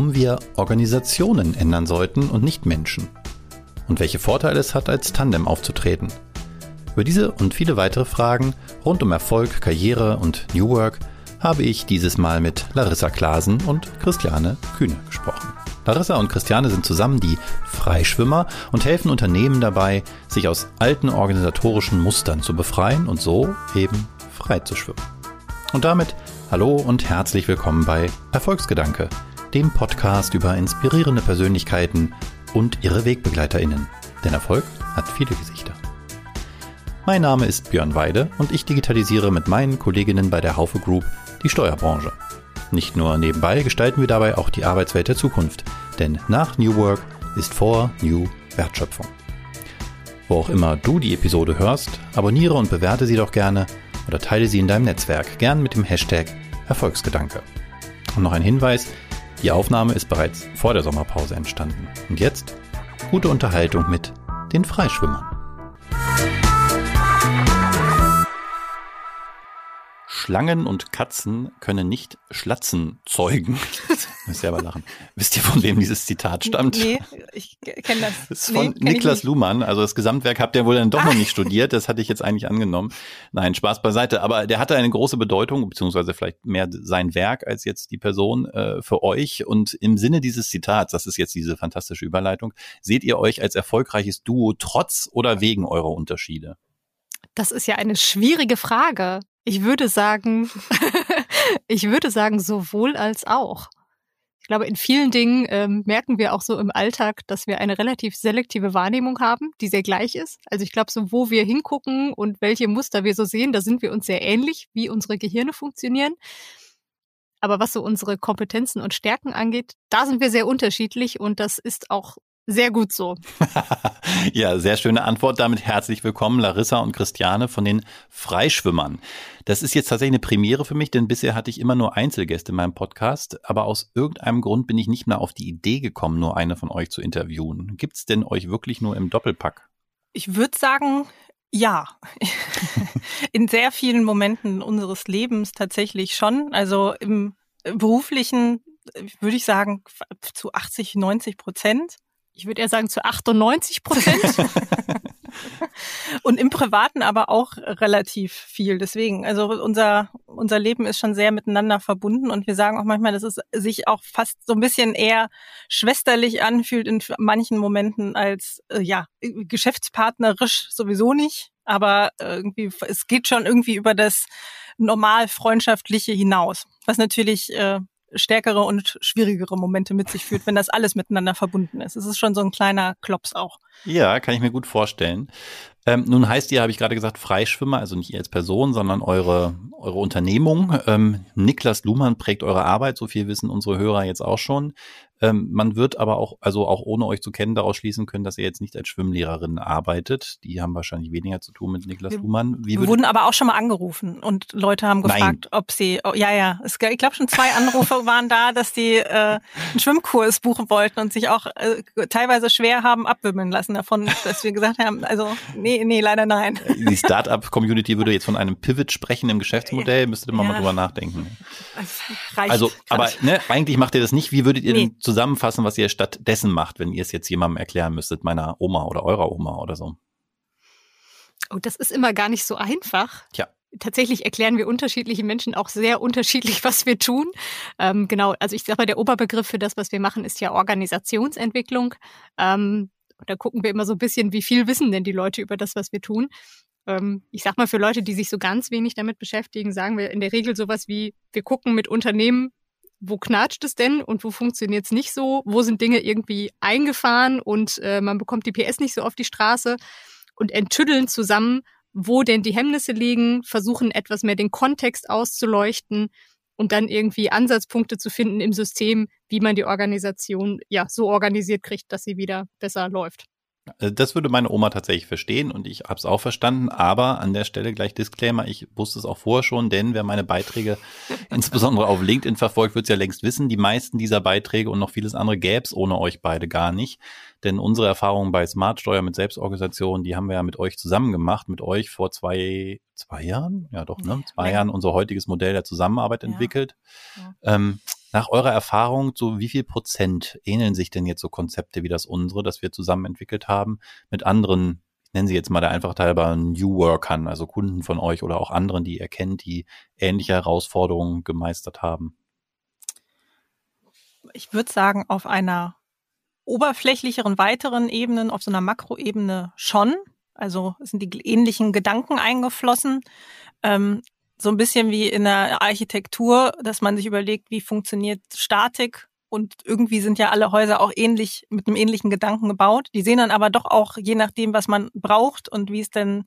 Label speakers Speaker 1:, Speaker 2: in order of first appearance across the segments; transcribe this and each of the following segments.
Speaker 1: warum wir Organisationen ändern sollten und nicht Menschen. Und welche Vorteile es hat, als Tandem aufzutreten. Über diese und viele weitere Fragen rund um Erfolg, Karriere und New Work habe ich dieses Mal mit Larissa Klasen und Christiane Kühne gesprochen. Larissa und Christiane sind zusammen die Freischwimmer und helfen Unternehmen dabei, sich aus alten organisatorischen Mustern zu befreien und so eben frei zu schwimmen. Und damit hallo und herzlich willkommen bei Erfolgsgedanke, dem Podcast über inspirierende Persönlichkeiten und ihre Wegbegleiterinnen. Denn Erfolg hat viele Gesichter. Mein Name ist Björn Weide und ich digitalisiere mit meinen Kolleginnen bei der Haufe Group die Steuerbranche. Nicht nur nebenbei gestalten wir dabei auch die Arbeitswelt der Zukunft, denn nach New Work ist vor New Wertschöpfung. Wo auch immer du die Episode hörst, abonniere und bewerte sie doch gerne oder teile sie in deinem Netzwerk, gern mit dem Hashtag Erfolgsgedanke. Und noch ein Hinweis, die Aufnahme ist bereits vor der Sommerpause entstanden. Und jetzt gute Unterhaltung mit den Freischwimmern. Schlangen und Katzen können nicht Schlatzen zeugen. Muss ja aber lachen. Wisst ihr, von wem dieses Zitat stammt?
Speaker 2: Nee, ich kenne das.
Speaker 1: Das ist von nee, Niklas Luhmann. Also das Gesamtwerk habt ihr wohl dann doch noch nicht studiert. Das hatte ich jetzt eigentlich angenommen. Nein, Spaß beiseite. Aber der hatte eine große Bedeutung, beziehungsweise vielleicht mehr sein Werk als jetzt die Person äh, für euch. Und im Sinne dieses Zitats, das ist jetzt diese fantastische Überleitung, seht ihr euch als erfolgreiches Duo trotz oder wegen eurer Unterschiede?
Speaker 2: Das ist ja eine schwierige Frage. Ich würde sagen, ich würde sagen, sowohl als auch. Ich glaube, in vielen Dingen ähm, merken wir auch so im Alltag, dass wir eine relativ selektive Wahrnehmung haben, die sehr gleich ist. Also ich glaube, so wo wir hingucken und welche Muster wir so sehen, da sind wir uns sehr ähnlich, wie unsere Gehirne funktionieren. Aber was so unsere Kompetenzen und Stärken angeht, da sind wir sehr unterschiedlich und das ist auch sehr gut so.
Speaker 1: ja, sehr schöne Antwort. Damit herzlich willkommen, Larissa und Christiane von den Freischwimmern. Das ist jetzt tatsächlich eine Premiere für mich, denn bisher hatte ich immer nur Einzelgäste in meinem Podcast, aber aus irgendeinem Grund bin ich nicht mehr auf die Idee gekommen, nur eine von euch zu interviewen. Gibt es denn euch wirklich nur im Doppelpack?
Speaker 3: Ich würde sagen, ja, in sehr vielen Momenten unseres Lebens tatsächlich schon. Also im beruflichen würde ich sagen zu 80, 90 Prozent
Speaker 2: ich würde eher sagen zu 98 Prozent.
Speaker 3: und im Privaten aber auch relativ viel. Deswegen, also unser, unser Leben ist schon sehr miteinander verbunden und wir sagen auch manchmal, dass es sich auch fast so ein bisschen eher schwesterlich anfühlt in manchen Momenten als, äh, ja, geschäftspartnerisch sowieso nicht. Aber irgendwie, es geht schon irgendwie über das normal freundschaftliche hinaus, was natürlich äh, stärkere und schwierigere Momente mit sich führt, wenn das alles miteinander verbunden ist. Es ist schon so ein kleiner Klops auch.
Speaker 1: Ja, kann ich mir gut vorstellen. Ähm, nun heißt ihr, habe ich gerade gesagt, Freischwimmer, also nicht ihr als Person, sondern eure, eure Unternehmung. Ähm, Niklas Luhmann prägt eure Arbeit, so viel wissen unsere Hörer jetzt auch schon. Ähm, man wird aber auch, also auch ohne euch zu kennen, daraus schließen können, dass ihr jetzt nicht als Schwimmlehrerin arbeitet. Die haben wahrscheinlich weniger zu tun mit Niklas wir, Luhmann.
Speaker 3: Wie wir wurden aber auch schon mal angerufen und Leute haben gefragt, Nein. ob sie, oh, ja, ja, es, ich glaube schon zwei Anrufe waren da, dass die äh, einen Schwimmkurs buchen wollten und sich auch äh, teilweise schwer haben abwimmeln lassen davon, dass wir gesagt haben, also nee, nee, leider nein.
Speaker 1: Die Startup-Community würde jetzt von einem Pivot sprechen im Geschäftsmodell, müsstet ihr ja. mal drüber nachdenken. Reicht. Also, aber ne, eigentlich macht ihr das nicht. Wie würdet ihr nee. denn zusammenfassen, was ihr stattdessen macht, wenn ihr es jetzt jemandem erklären müsstet, meiner Oma oder eurer Oma oder so?
Speaker 2: Oh, das ist immer gar nicht so einfach.
Speaker 1: Tja.
Speaker 2: Tatsächlich erklären wir unterschiedliche Menschen auch sehr unterschiedlich, was wir tun. Ähm, genau, also ich sage mal, der Oberbegriff für das, was wir machen, ist ja Organisationsentwicklung. Ähm, da gucken wir immer so ein bisschen, wie viel wissen denn die Leute über das, was wir tun. Ähm, ich sag mal, für Leute, die sich so ganz wenig damit beschäftigen, sagen wir in der Regel sowas wie, wir gucken mit Unternehmen, wo knatscht es denn und wo funktioniert es nicht so, wo sind Dinge irgendwie eingefahren und äh, man bekommt die PS nicht so auf die Straße und enttüddeln zusammen, wo denn die Hemmnisse liegen, versuchen etwas mehr den Kontext auszuleuchten und dann irgendwie Ansatzpunkte zu finden im System, wie man die Organisation ja so organisiert kriegt, dass sie wieder besser läuft.
Speaker 1: Äh, das würde meine Oma tatsächlich verstehen und ich habe es auch verstanden, aber an der Stelle gleich Disclaimer, ich wusste es auch vorher schon, denn wer meine Beiträge insbesondere auf LinkedIn verfolgt, wird es ja längst wissen, die meisten dieser Beiträge und noch vieles andere gäbe es ohne euch beide gar nicht. Denn unsere Erfahrungen bei Smartsteuer mit Selbstorganisation, die haben wir ja mit euch zusammen gemacht, mit euch vor zwei, zwei Jahren, ja doch, ne? Zwei ja. Jahren unser heutiges Modell der Zusammenarbeit entwickelt. Ja. Ähm, Nach eurer Erfahrung, so wie viel Prozent ähneln sich denn jetzt so Konzepte wie das unsere, das wir zusammen entwickelt haben, mit anderen, nennen Sie jetzt mal der Einfachheit halber New Workern, also Kunden von euch oder auch anderen, die ihr kennt, die ähnliche Herausforderungen gemeistert haben?
Speaker 3: Ich würde sagen, auf einer oberflächlicheren, weiteren Ebenen, auf so einer Makroebene schon. Also sind die ähnlichen Gedanken eingeflossen. Ähm, so ein bisschen wie in der Architektur, dass man sich überlegt, wie funktioniert Statik und irgendwie sind ja alle Häuser auch ähnlich mit einem ähnlichen Gedanken gebaut. Die sehen dann aber doch auch, je nachdem, was man braucht und wie es denn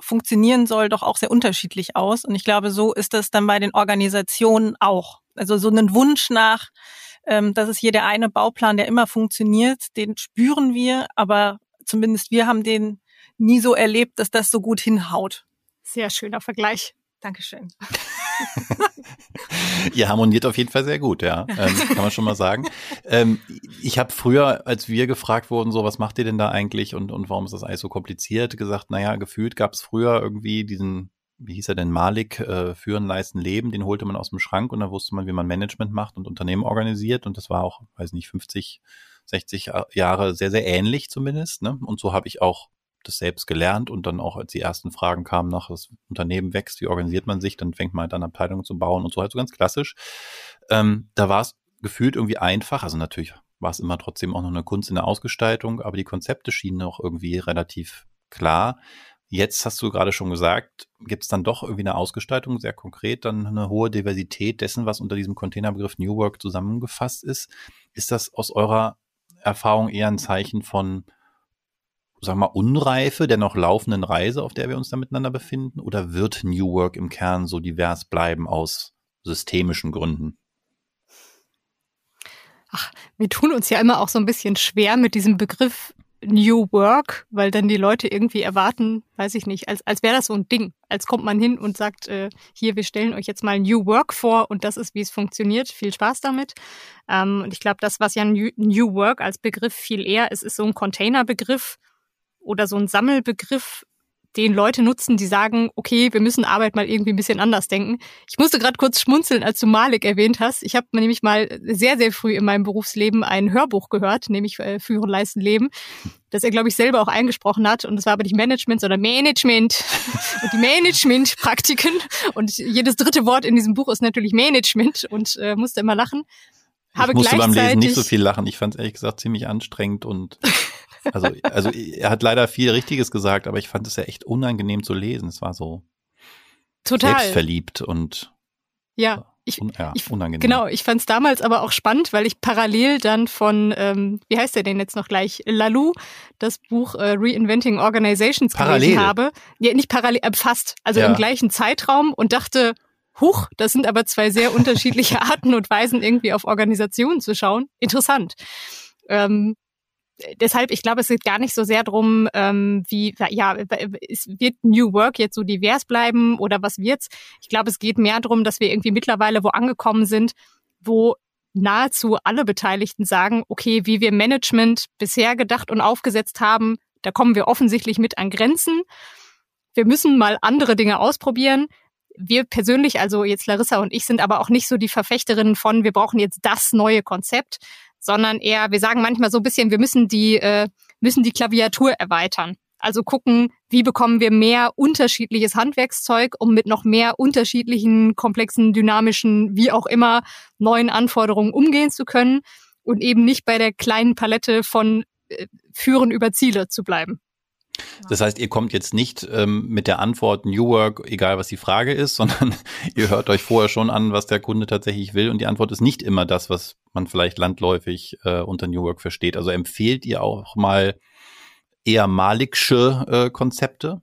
Speaker 3: funktionieren soll, doch auch sehr unterschiedlich aus. Und ich glaube, so ist das dann bei den Organisationen auch. Also so einen Wunsch nach, ähm, das ist hier der eine Bauplan, der immer funktioniert, den spüren wir, aber zumindest wir haben den nie so erlebt, dass das so gut hinhaut.
Speaker 2: Sehr schöner Vergleich.
Speaker 3: Dankeschön.
Speaker 1: Ihr harmoniert auf jeden Fall sehr gut, ja. Ähm, kann man schon mal sagen. Ähm, ich habe früher, als wir gefragt wurden, so, was macht ihr denn da eigentlich und, und warum ist das alles so kompliziert, gesagt, naja, gefühlt gab es früher irgendwie diesen, wie hieß er denn, Malik, äh, Führen, Leisten, Leben, den holte man aus dem Schrank und da wusste man, wie man Management macht und Unternehmen organisiert und das war auch, weiß nicht, 50, 60 Jahre sehr, sehr ähnlich zumindest. Ne? Und so habe ich auch das selbst gelernt und dann auch, als die ersten Fragen kamen nach, das Unternehmen wächst, wie organisiert man sich, dann fängt man halt an, Abteilungen zu bauen und so halt so ganz klassisch. Ähm, da war es gefühlt irgendwie einfach, also natürlich war es immer trotzdem auch noch eine Kunst in der Ausgestaltung, aber die Konzepte schienen auch irgendwie relativ klar. Jetzt hast du gerade schon gesagt, gibt es dann doch irgendwie eine Ausgestaltung, sehr konkret, dann eine hohe Diversität dessen, was unter diesem Containerbegriff New Work zusammengefasst ist. Ist das aus eurer Erfahrung eher ein Zeichen von sagen wir mal, Unreife der noch laufenden Reise, auf der wir uns da miteinander befinden? Oder wird New Work im Kern so divers bleiben aus systemischen Gründen?
Speaker 2: Ach, wir tun uns ja immer auch so ein bisschen schwer mit diesem Begriff New Work, weil dann die Leute irgendwie erwarten, weiß ich nicht, als, als wäre das so ein Ding. Als kommt man hin und sagt, äh, hier, wir stellen euch jetzt mal New Work vor und das ist, wie es funktioniert. Viel Spaß damit. Ähm, und ich glaube, das, was ja New, New Work als Begriff viel eher ist, ist so ein Containerbegriff, oder so ein Sammelbegriff, den Leute nutzen, die sagen, okay, wir müssen Arbeit mal irgendwie ein bisschen anders denken. Ich musste gerade kurz schmunzeln, als du Malik erwähnt hast. Ich habe nämlich mal sehr, sehr früh in meinem Berufsleben ein Hörbuch gehört, nämlich äh, Führen, Leisten, Leben, das er, glaube ich, selber auch eingesprochen hat. Und das war aber nicht Management, sondern Management. und die Management-Praktiken. Und jedes dritte Wort in diesem Buch ist natürlich Management und äh, musste immer lachen.
Speaker 1: Habe ich musste beim Lesen nicht so viel lachen. Ich fand es ehrlich gesagt ziemlich anstrengend und also, also er hat leider viel Richtiges gesagt, aber ich fand es ja echt unangenehm zu lesen. Es war so Total. selbstverliebt und
Speaker 2: ja. Ich, ja, ich, unangenehm. Genau, ich fand es damals aber auch spannend, weil ich parallel dann von, ähm, wie heißt der denn jetzt noch gleich, Lalou, das Buch äh, Reinventing Organizations parallel. gelesen habe. Ja, nicht parallel, äh, fast, also ja. im gleichen Zeitraum und dachte, huch, das sind aber zwei sehr unterschiedliche Arten und Weisen, irgendwie auf Organisationen zu schauen. Interessant. Ähm, deshalb, ich glaube, es geht gar nicht so sehr drum, ähm, wie, ja, es wird New Work jetzt so divers bleiben oder was wird's? Ich glaube, es geht mehr drum, dass wir irgendwie mittlerweile wo angekommen sind, wo nahezu alle Beteiligten sagen, okay, wie wir Management bisher gedacht und aufgesetzt haben, da kommen wir offensichtlich mit an Grenzen. Wir müssen mal andere Dinge ausprobieren. Wir persönlich, also jetzt Larissa und ich, sind aber auch nicht so die Verfechterinnen von, wir brauchen jetzt das neue Konzept, sondern eher, wir sagen manchmal so ein bisschen, wir müssen die, äh, müssen die Klaviatur erweitern. Also gucken, wie bekommen wir mehr unterschiedliches Handwerkszeug, um mit noch mehr unterschiedlichen, komplexen, dynamischen, wie auch immer, neuen Anforderungen umgehen zu können und eben nicht bei der kleinen Palette von äh, Führen über Ziele zu bleiben.
Speaker 1: Das heißt, ihr kommt jetzt nicht ähm, mit der Antwort New Work, egal was die Frage ist, sondern ihr hört euch vorher schon an, was der Kunde tatsächlich will und die Antwort ist nicht immer das, was man vielleicht landläufig äh, unter New Work versteht. Also empfehlt ihr auch mal eher maliksche äh, Konzepte?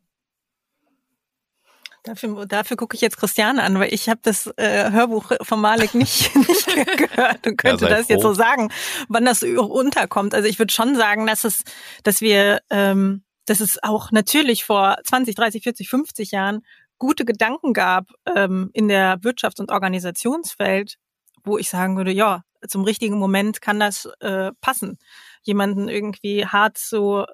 Speaker 3: Dafür, dafür gucke ich jetzt Christiane an, weil ich habe das äh, Hörbuch von Malik nicht, nicht gehört und könnte ja, das froh. jetzt so sagen, wann das unterkommt. Also ich würde schon sagen, dass es, dass wir ähm, dass es auch natürlich vor 20, 30, 40, 50 Jahren gute Gedanken gab ähm, in der Wirtschafts- und Organisationswelt, wo ich sagen würde, ja, zum richtigen Moment kann das äh, passen. Jemanden irgendwie hart so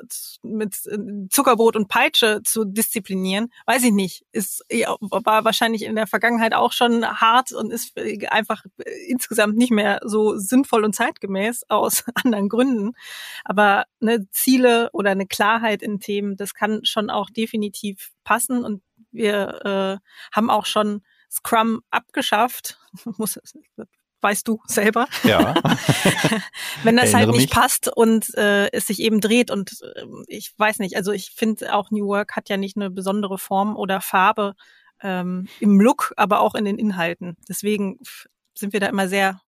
Speaker 3: mit äh, Zuckerbrot und Peitsche zu disziplinieren, weiß ich nicht. Ist war wahrscheinlich in der Vergangenheit auch schon hart und ist einfach insgesamt nicht mehr so sinnvoll und zeitgemäß aus anderen Gründen. Aber eine Ziele oder eine Klarheit in Themen, das kann schon auch definitiv passen und wir äh, haben auch schon Scrum abgeschafft. Muss, weißt du selber.
Speaker 1: Ja.
Speaker 3: Wenn das halt nicht mich. passt und äh, es sich eben dreht und äh, ich weiß nicht, also ich finde auch New Work hat ja nicht eine besondere Form oder Farbe ähm, im Look, aber auch in den Inhalten. Deswegen sind wir da immer sehr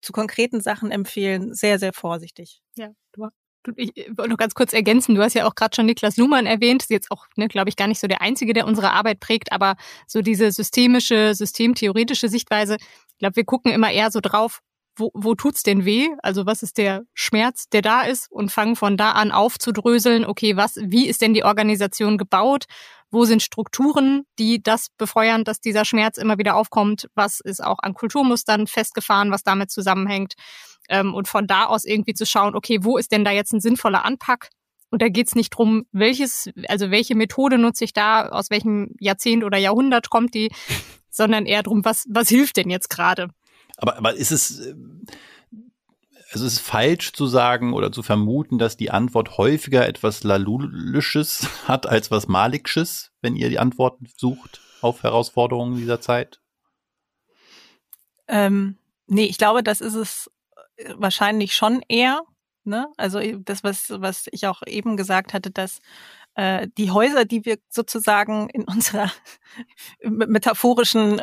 Speaker 3: zu konkreten Sachen empfehlen, sehr, sehr vorsichtig.
Speaker 2: Ja, du ich wollte noch ganz kurz ergänzen, du hast ja auch gerade schon Niklas Luhmann erwähnt, ist jetzt auch, ne, glaube ich, gar nicht so der Einzige, der unsere Arbeit prägt, aber so diese systemische, systemtheoretische Sichtweise, ich glaube, wir gucken immer eher so drauf, wo, wo tut's denn weh? Also was ist der Schmerz, der da ist und fangen von da an aufzudröseln, okay, was, wie ist denn die Organisation gebaut? Wo sind Strukturen, die das befeuern, dass dieser Schmerz immer wieder aufkommt? Was ist auch an Kulturmustern festgefahren, was damit zusammenhängt? Ähm, und von da aus irgendwie zu schauen, okay, wo ist denn da jetzt ein sinnvoller Anpack? Und da geht's nicht drum, welches, also welche Methode nutze ich da, aus welchem Jahrzehnt oder Jahrhundert kommt die, sondern eher drum, was, was hilft denn jetzt gerade?
Speaker 1: Aber, aber ist es, äh, also es ist falsch zu sagen oder zu vermuten, dass die Antwort häufiger etwas Lalulisches hat als was Maliksches, wenn ihr die Antworten sucht auf Herausforderungen dieser Zeit?
Speaker 3: Ähm, nee, ich glaube, das ist es wahrscheinlich schon eher. Ne? Also das, was, was ich auch eben gesagt hatte, dass äh, die Häuser, die wir sozusagen in unserer metaphorischen äh,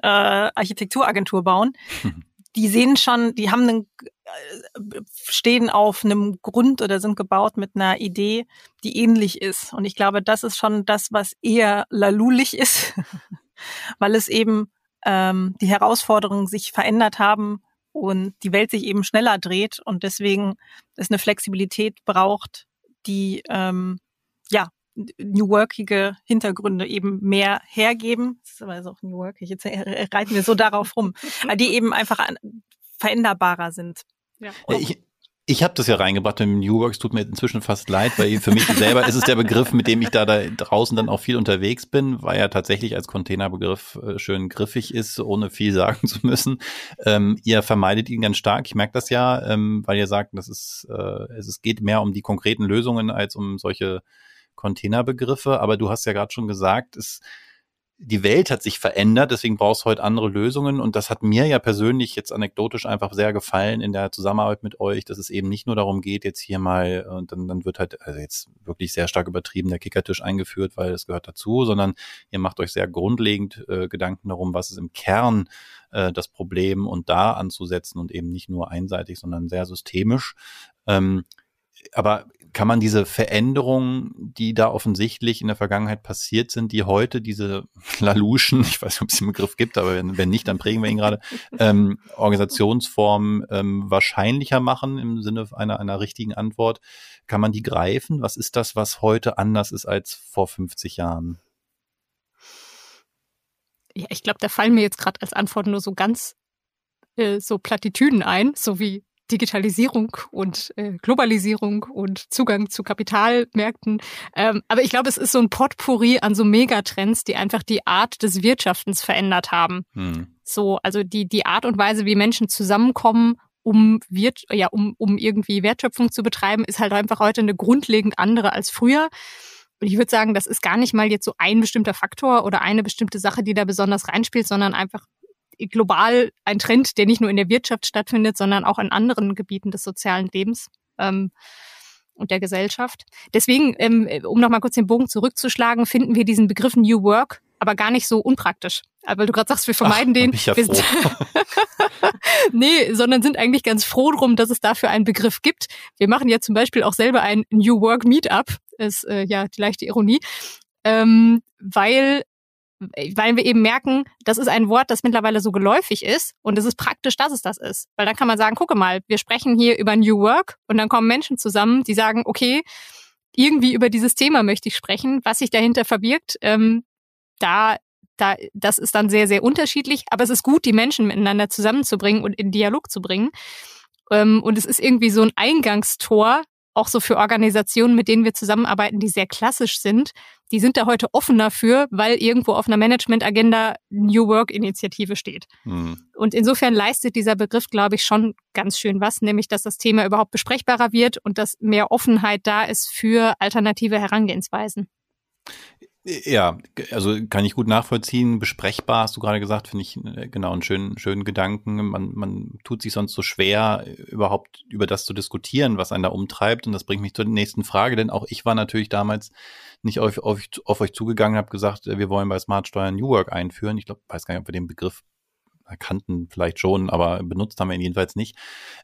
Speaker 3: Architekturagentur bauen, die sehen schon, die haben einen, äh, stehen auf einem Grund oder sind gebaut mit einer Idee, die ähnlich ist. Und ich glaube, das ist schon das, was eher lalulig ist, weil es eben ähm, die Herausforderungen sich verändert haben und die Welt sich eben schneller dreht und deswegen es eine Flexibilität braucht, die ähm, ja New Workige Hintergründe eben mehr hergeben. Das ist aber auch New Workig, jetzt reiten wir so darauf rum, die eben einfach veränderbarer sind.
Speaker 1: Ja. Ich, ich habe das ja reingebracht mit dem New Work. Es tut mir inzwischen fast leid, weil für mich selber ist es der Begriff, mit dem ich da, da draußen dann auch viel unterwegs bin, weil er tatsächlich als Containerbegriff äh, schön griffig ist, ohne viel sagen zu müssen. Ähm, ihr vermeidet ihn ganz stark. Ich merke das ja, ähm, weil ihr sagt, das ist, äh, es geht mehr um die konkreten Lösungen als um solche Containerbegriffe. Aber du hast ja gerade schon gesagt, es die Welt hat sich verändert, deswegen brauchst du heute andere Lösungen. Und das hat mir ja persönlich jetzt anekdotisch einfach sehr gefallen in der Zusammenarbeit mit euch, dass es eben nicht nur darum geht, jetzt hier mal, und dann, dann wird halt, also jetzt wirklich sehr stark übertrieben, der Kickertisch eingeführt, weil es gehört dazu, sondern ihr macht euch sehr grundlegend äh, Gedanken darum, was ist im Kern äh, das Problem und da anzusetzen und eben nicht nur einseitig, sondern sehr systemisch. Ähm, aber kann man diese Veränderungen, die da offensichtlich in der Vergangenheit passiert sind, die heute diese Laluschen, ich weiß nicht, ob es den Begriff gibt, aber wenn, wenn nicht, dann prägen wir ihn gerade, ähm, Organisationsformen ähm, wahrscheinlicher machen im Sinne einer, einer richtigen Antwort? Kann man die greifen? Was ist das, was heute anders ist als vor 50 Jahren?
Speaker 2: Ja, ich glaube, da fallen mir jetzt gerade als Antwort nur so ganz äh, so Plattitüden ein, so wie Digitalisierung und äh, Globalisierung und Zugang zu Kapitalmärkten. Ähm, aber ich glaube, es ist so ein Potpourri an so Megatrends, die einfach die Art des Wirtschaftens verändert haben. Hm. So, also die, die Art und Weise, wie Menschen zusammenkommen, um, Wirt, ja, um, um irgendwie Wertschöpfung zu betreiben, ist halt einfach heute eine grundlegend andere als früher. Und ich würde sagen, das ist gar nicht mal jetzt so ein bestimmter Faktor oder eine bestimmte Sache, die da besonders reinspielt, sondern einfach global ein Trend, der nicht nur in der Wirtschaft stattfindet, sondern auch in anderen Gebieten des sozialen Lebens. Ähm, und der Gesellschaft. Deswegen, ähm, um nochmal kurz den Bogen zurückzuschlagen, finden wir diesen Begriff New Work aber gar nicht so unpraktisch. Weil du gerade sagst, wir vermeiden Ach, den.
Speaker 1: Ich ja froh.
Speaker 2: nee, sondern sind eigentlich ganz froh drum, dass es dafür einen Begriff gibt. Wir machen ja zum Beispiel auch selber ein New Work Meetup. Ist äh, ja die leichte Ironie. Ähm, weil weil wir eben merken, das ist ein Wort, das mittlerweile so geläufig ist und es ist praktisch, dass es das ist. Weil dann kann man sagen, gucke mal, wir sprechen hier über New Work und dann kommen Menschen zusammen, die sagen, okay, irgendwie über dieses Thema möchte ich sprechen, was sich dahinter verbirgt. Ähm, da, da, das ist dann sehr, sehr unterschiedlich, aber es ist gut, die Menschen miteinander zusammenzubringen und in Dialog zu bringen. Ähm, und es ist irgendwie so ein Eingangstor auch so für Organisationen, mit denen wir zusammenarbeiten, die sehr klassisch sind, die sind da heute offener für, weil irgendwo auf einer Management-Agenda New Work-Initiative steht. Mhm. Und insofern leistet dieser Begriff, glaube ich, schon ganz schön was, nämlich dass das Thema überhaupt besprechbarer wird und dass mehr Offenheit da ist für alternative Herangehensweisen.
Speaker 1: Ja, also kann ich gut nachvollziehen. Besprechbar, hast du gerade gesagt, finde ich äh, genau einen schönen, schönen Gedanken. Man, man tut sich sonst so schwer, überhaupt über das zu diskutieren, was einen da umtreibt. Und das bringt mich zur nächsten Frage, denn auch ich war natürlich damals nicht auf, auf, auf euch zugegangen, habe gesagt, wir wollen bei Smart Steuern New Work einführen. Ich glaube, weiß gar nicht, ob wir den Begriff kannten vielleicht schon, aber benutzt haben wir ihn jedenfalls nicht.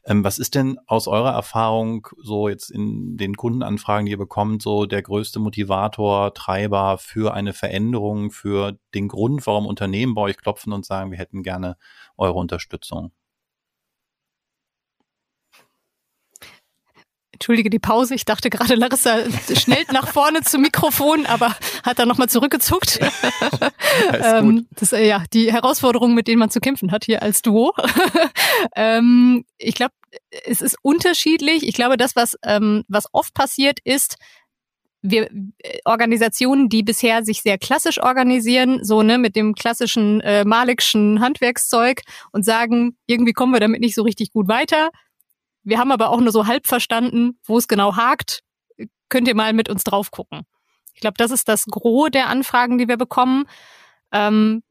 Speaker 1: Ähm, was ist denn aus eurer Erfahrung so jetzt in den Kundenanfragen, die ihr bekommt, so der größte Motivator, Treiber für eine Veränderung, für den Grund, warum Unternehmen bei euch klopfen und sagen, wir hätten gerne eure Unterstützung?
Speaker 2: Entschuldige die Pause. Ich dachte gerade, Larissa schnellt nach vorne zum Mikrofon, aber hat dann nochmal zurückgezuckt. ähm, das ist äh, ja die Herausforderung, mit denen man zu kämpfen hat hier als Duo. ähm, ich glaube, es ist unterschiedlich. Ich glaube, das, was, ähm, was oft passiert, ist, wir äh, Organisationen, die bisher sich sehr klassisch organisieren, so ne mit dem klassischen äh, malikschen Handwerkszeug und sagen, irgendwie kommen wir damit nicht so richtig gut weiter wir haben aber auch nur so halb verstanden, wo es genau hakt. Könnt ihr mal mit uns drauf gucken. Ich glaube, das ist das Gros der Anfragen, die wir bekommen. Ähm,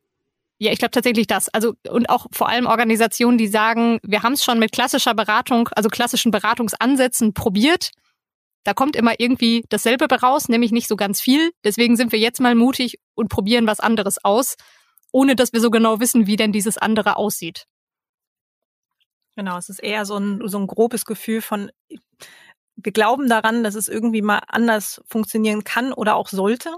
Speaker 2: ja, ich glaube tatsächlich das. Also und auch vor allem Organisationen, die sagen, wir haben es schon mit klassischer Beratung, also klassischen Beratungsansätzen probiert. Da kommt immer irgendwie dasselbe raus, nämlich nicht so ganz viel. Deswegen sind wir jetzt mal mutig und probieren was anderes aus, ohne dass wir so genau wissen, wie denn dieses andere aussieht.
Speaker 3: Genau, es ist eher so ein, so ein grobes Gefühl von, wir glauben daran, dass es irgendwie mal anders funktionieren kann oder auch sollte.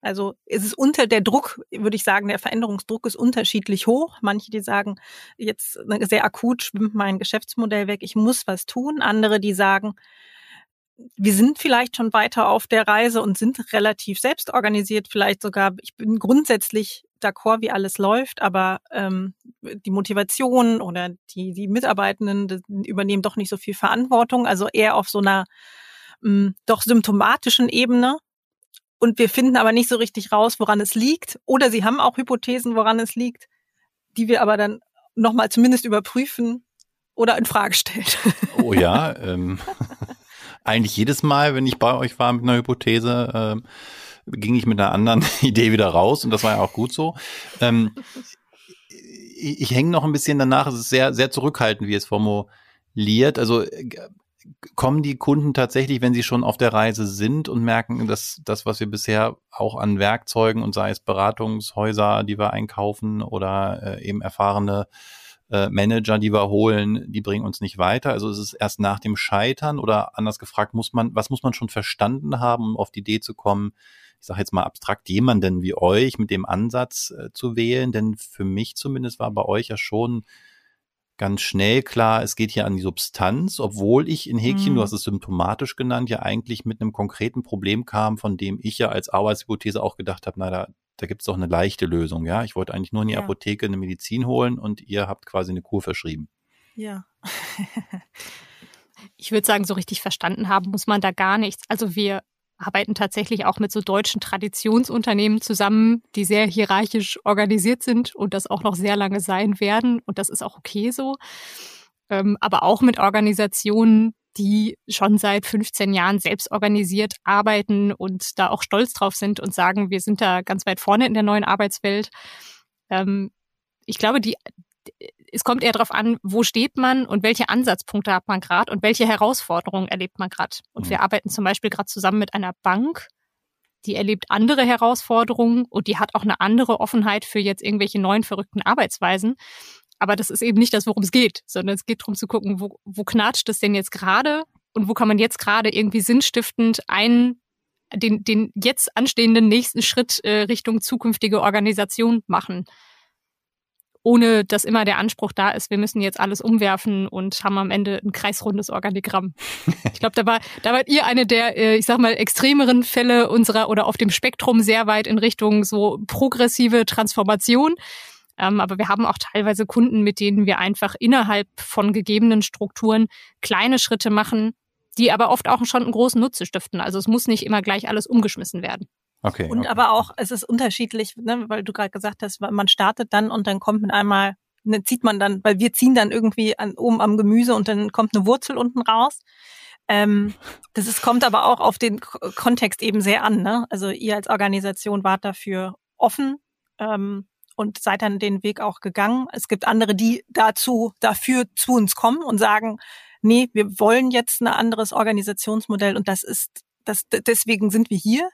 Speaker 3: Also es ist unter der Druck, würde ich sagen, der Veränderungsdruck ist unterschiedlich hoch. Manche, die sagen, jetzt sehr akut schwimmt mein Geschäftsmodell weg, ich muss was tun. Andere, die sagen, wir sind vielleicht schon weiter auf der Reise und sind relativ selbstorganisiert, vielleicht sogar, ich bin grundsätzlich d'accord, wie alles läuft, aber ähm, die Motivation oder die, die Mitarbeitenden übernehmen doch nicht so viel Verantwortung, also eher auf so einer mh, hm, doch symptomatischen Ebene. Und wir finden aber nicht so richtig raus, woran es liegt. Oder sie haben auch Hypothesen, woran es liegt, die wir aber dann nochmal zumindest überprüfen oder in Frage stellen.
Speaker 1: Oh ja, ähm, eigentlich jedes Mal, wenn ich bei euch war mit einer Hypothese, ähm, ging ich mit einer anderen Idee wieder raus und das war ja auch gut so. Ähm, ich, ich hänge noch ein bisschen danach, es ist sehr, sehr zurückhaltend, wie es formuliert. Also äh, kommen die Kunden tatsächlich, wenn sie schon auf der Reise sind und merken, dass das, was wir bisher auch an Werkzeugen und sei es Beratungshäuser, die wir einkaufen oder äh, eben erfahrene äh, Manager, die wir holen, die bringen uns nicht weiter. Also ist es erst nach dem Scheitern oder anders gefragt, muss man, was muss man schon verstanden haben, um auf die Idee zu kommen, ich sage jetzt mal abstrakt, jemanden wie euch mit dem Ansatz äh, zu wählen? Denn für mich zumindest war bei euch ja schon ganz schnell klar, es geht hier an die Substanz, obwohl ich in Häkchen, mhm. du hast es symptomatisch genannt, ja eigentlich mit einem konkreten Problem kam, von dem ich ja als Arbeitshypothese auch gedacht habe, na, da, da gibt es doch eine leichte Lösung, ja. Ich wollte eigentlich nur in die ja. Apotheke eine Medizin holen und ihr habt quasi eine Kur verschrieben.
Speaker 3: Ja.
Speaker 2: ich würde sagen, so richtig verstanden haben muss man da gar nichts. Also wir arbeiten tatsächlich auch mit so deutschen Traditionsunternehmen zusammen, die sehr hierarchisch organisiert sind und das auch noch sehr lange sein werden. Und das ist auch okay so. Ähm, aber auch mit Organisationen, die schon seit 15 Jahren selbst organisiert arbeiten und da auch stolz drauf sind und sagen, wir sind da ganz weit vorne in der neuen Arbeitswelt. Ähm, ich glaube, die, es kommt eher darauf an, wo steht man und welche Ansatzpunkte hat man gerade und welche Herausforderungen erlebt man gerade. Und mhm. wir arbeiten zum Beispiel gerade zusammen mit einer Bank, die erlebt andere Herausforderungen und die hat auch eine andere Offenheit für jetzt irgendwelche neuen verrückten Arbeitsweisen. Aber das ist eben nicht das, worum es geht, sondern es geht darum zu gucken, wo, wo knatscht es denn jetzt gerade und wo kann man jetzt gerade irgendwie sinnstiftend einen den, den jetzt anstehenden nächsten Schritt äh, Richtung zukünftige Organisation machen ohne dass immer der Anspruch da ist, wir müssen jetzt alles umwerfen und haben am Ende ein kreisrundes Organigramm. Ich glaube, da war, da wart ihr eine der, äh, ich sag mal, extremeren Fälle unserer oder auf dem Spektrum sehr weit in Richtung so progressive Transformation. Ähm, aber wir haben auch teilweise Kunden, mit denen wir einfach innerhalb von gegebenen Strukturen kleine Schritte machen, die aber oft auch schon einen großen Nutze stiften. Also es muss nicht immer gleich alles umgeschmissen werden.
Speaker 3: Okay. Und okay. aber auch, es ist unterschiedlich, ne, weil du gerade gesagt hast, man startet dann und dann kommt mit einmal, ne, zieht man dann, weil wir ziehen dann irgendwie an, oben am Gemüse und dann kommt eine Wurzel unten raus. Ähm, das ist, kommt aber auch auf den K Kontext eben sehr an. Ne? Also ihr als Organisation wart dafür offen ähm, und seid dann den Weg auch gegangen. Es gibt andere, die dazu dafür zu uns kommen und sagen, nee, wir wollen jetzt ein anderes Organisationsmodell und das ist, das, deswegen sind wir hier.